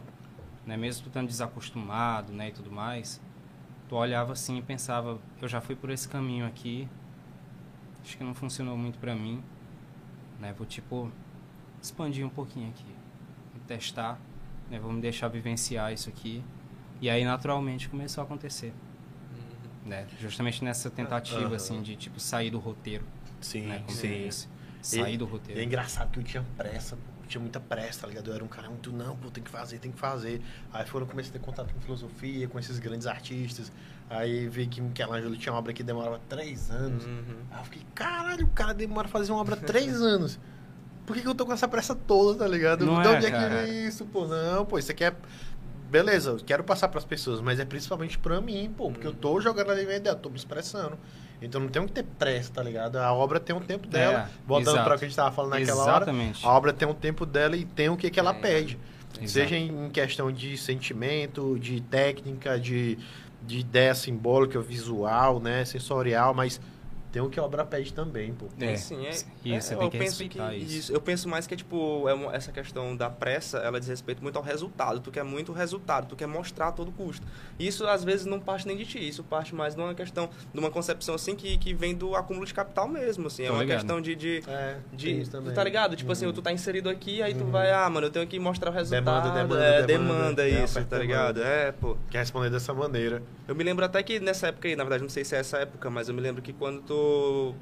né? mesmo tu estando desacostumado né? e tudo mais, tu olhava assim e pensava, eu já fui por esse caminho aqui, acho que não funcionou muito pra mim, né? Vou tipo expandir um pouquinho aqui, testar, né? Vou me deixar vivenciar isso aqui. E aí naturalmente começou a acontecer, né? Justamente nessa tentativa Aham. assim de tipo sair do roteiro, Sim, né? Como sim. disse. Sair do E é roteiro. engraçado que eu tinha pressa, pô. Eu tinha muita pressa, tá ligado? Eu era um cara muito, não, pô, tem que fazer, tem que fazer. Aí foi quando eu comecei a ter contato com filosofia, com esses grandes artistas. Aí vi que Michelangelo tinha uma obra que demorava três anos. Uhum. Aí eu fiquei, caralho, o cara demora a fazer uma obra três anos. Por que, que eu tô com essa pressa toda, tá ligado? Não de é, onde é que vem isso, pô? Não, pô, isso aqui é. Beleza, eu quero passar pras pessoas, mas é principalmente pra mim, pô, porque eu tô jogando ali minha ideia, eu tô me expressando. Então não tem que ter pressa, tá ligado? A obra tem um tempo dela. É, voltando pra o que a gente tava falando naquela hora. Exatamente. A obra tem um tempo dela e tem o que, que ela É, pede. exato. Seja em questão de sentimento, de técnica, de, de ideia simbólica, visual, né, sensorial, mas tem o que a obra pede também, pô. É, sim, é, e é, eu penso que isso. Eu penso mais que é tipo, é uma- essa questão da pressa, ela diz respeito muito ao resultado. Tu quer muito resultado, tu quer mostrar a todo custo. Isso às vezes não parte nem de ti, isso parte mais de uma questão, de uma concepção assim que, que vem do acúmulo de capital mesmo, assim. É Tô uma ligado. questão de. de É, de, isso também. tá ligado? Tipo assim, Uhum. tu tá inserido aqui, aí tu Uhum. vai, ah, mano, eu tenho que mostrar o resultado. Demanda, demanda, é, demanda. demanda, É, isso, tá ligado? demanda. É, pô. Quer responder dessa maneira. Eu me lembro até que nessa época aí, na verdade, não sei se é essa época, mas eu me lembro que quando tu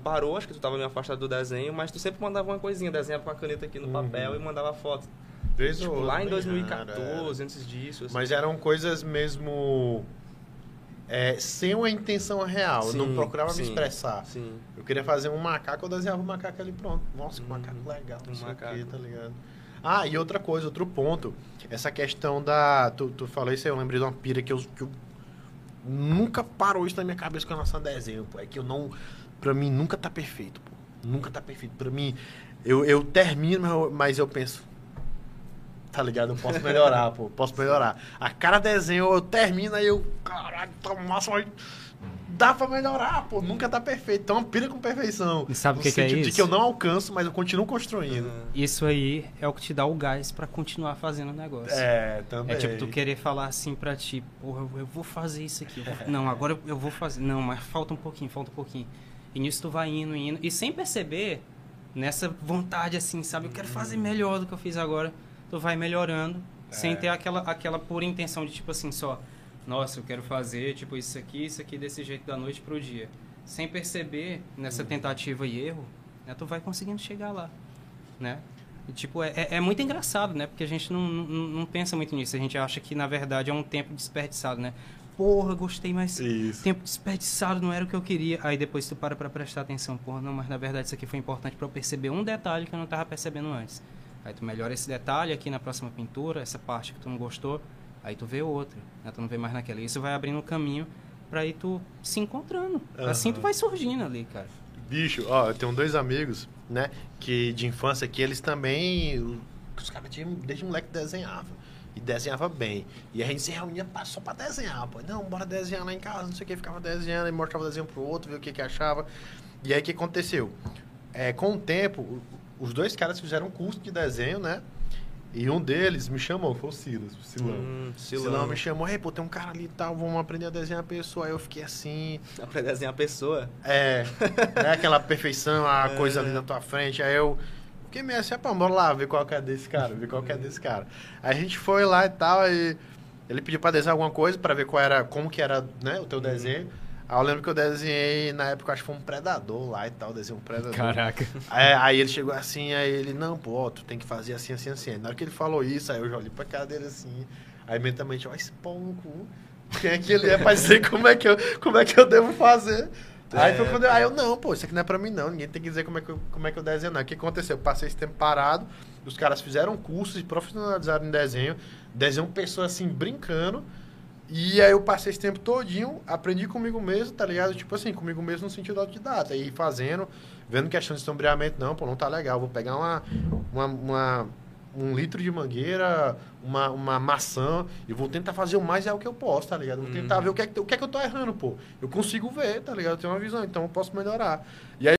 parou, acho que tu tava meio afastado do desenho, mas tu sempre mandava uma coisinha, desenhava com a caneta aqui no Uhum. papel e mandava foto. Vez Tipo, lá em bem 2014, raro, antes disso. assim. Mas eram coisas mesmo. é, sem uma intenção real. eu não Sim, procurava me sim. expressar. Sim. Eu queria fazer um macaco, eu desenhava um macaco ali pronto. Nossa, que Uhum. macaco legal, não Um sei o macaco. tá ligado? Ah, e outra coisa, outro ponto. Essa questão da. Tu, tu falou isso aí, eu lembrei de uma pira que eu, que eu nunca parou isso na minha cabeça com relação a desenho, pô. É que eu não. Pra mim nunca tá perfeito, pô. Nunca tá perfeito. Pra mim, eu, eu termino, mas eu- penso. Tá ligado? Eu posso melhorar, pô. Posso melhorar. A cada desenho eu termino aí eu. Caralho, tá massa, mas. Dá pra melhorar, pô. Nunca tá perfeito. Então, pira com perfeição. E sabe o que, que é isso? de que eu não alcanço, mas eu continuo construindo. Uhum. Isso aí é o que te dá o gás pra continuar fazendo o negócio. É, também. É tipo tu querer falar assim pra ti, porra, eu- vou fazer isso aqui. vou- Não, agora eu vou fazer. Não, mas falta um pouquinho, falta um pouquinho. E nisso tu vai indo, indo. E sem perceber, nessa vontade assim, sabe? Eu quero fazer melhor do que eu fiz agora. Tu vai melhorando, sem É. ter aquela, aquela pura intenção de tipo assim, só. Nossa, eu quero fazer tipo isso aqui, isso aqui desse jeito da noite pro dia. Sem perceber, nessa tentativa e erro, né, tu vai conseguindo chegar lá, né? E, tipo, é, é- é muito engraçado, né? Porque a gente não, não, não pensa muito nisso. A gente acha que, na verdade, é um tempo desperdiçado, né? Porra, gostei, mas Isso. tempo desperdiçado não era o que eu queria. Aí depois tu para pra prestar atenção. Porra, não, mas na verdade isso aqui foi importante pra eu perceber um detalhe que eu não tava percebendo antes. Aí tu melhora esse detalhe aqui na próxima pintura, essa parte que tu não gostou. Aí tu vê outra, né? Tu não vê mais naquela. Isso vai abrindo um caminho pra ir tu se encontrando. Assim Aham. tu vai surgindo ali, cara. Bicho, ó, eu tenho dois amigos, né, que de infância que eles também. Os caras desde moleque desenhavam. E desenhava bem. E a gente se reunia só pra desenhar, pô. Não, bora desenhar lá em casa, não sei o que, ficava desenhando e mostrava o desenho pro outro, ver o que que achava. E aí o que aconteceu? É, com o tempo, os dois caras fizeram um curso de desenho, né? E um deles me chamou, foi o Silas, o Silão. Hum, Silão Silão. me chamou, ei, pô, tem um cara ali e tal, vamos aprender a desenhar a pessoa. Aí eu fiquei assim, Aprender a desenhar a pessoa. é, né, aquela perfeição, a É. coisa ali na tua frente. Aí eu fiquei meio assim, pô, bora lá ver qual que é desse cara, ver qual que é desse cara. Aí a gente foi lá e tal, e ele pediu pra desenhar alguma coisa, pra ver qual era, como que era, né, o teu desenho. Aí eu lembro que eu desenhei, na época, acho que foi um predador lá e tal, desenhei um predador. Caraca. É, aí ele chegou assim, aí ele, não, pô, tu tem que fazer assim, assim, assim. Aí Na hora que ele falou isso, aí eu já olhei pra cara dele assim, aí mentalmente, ó, esse pau no cu. Quem é que ele é pra dizer como é que eu, como é que eu devo fazer? Aí foi quando eu, aí eu, não, pô, isso aqui não é pra mim não, ninguém tem que dizer como é que eu, como é que eu desenho, não. O que aconteceu? Eu passei esse tempo parado, os caras fizeram cursos e profissionalizaram em desenho, desenham pessoas assim, brincando, e aí eu passei esse tempo todinho, aprendi comigo mesmo, tá ligado? Tipo assim, comigo mesmo no sentido autodidata. E fazendo, vendo questão de sombreamento, não, pô, não tá legal. Vou pegar uma, uma, uma- um litro de mangueira, uma, uma maçã, e vou tentar fazer o mais é o que eu posso, tá ligado? Vou tentar ver o que, é o que é que eu tô errando, pô. Eu consigo ver, tá ligado? Eu tenho uma visão, então eu posso melhorar. E aí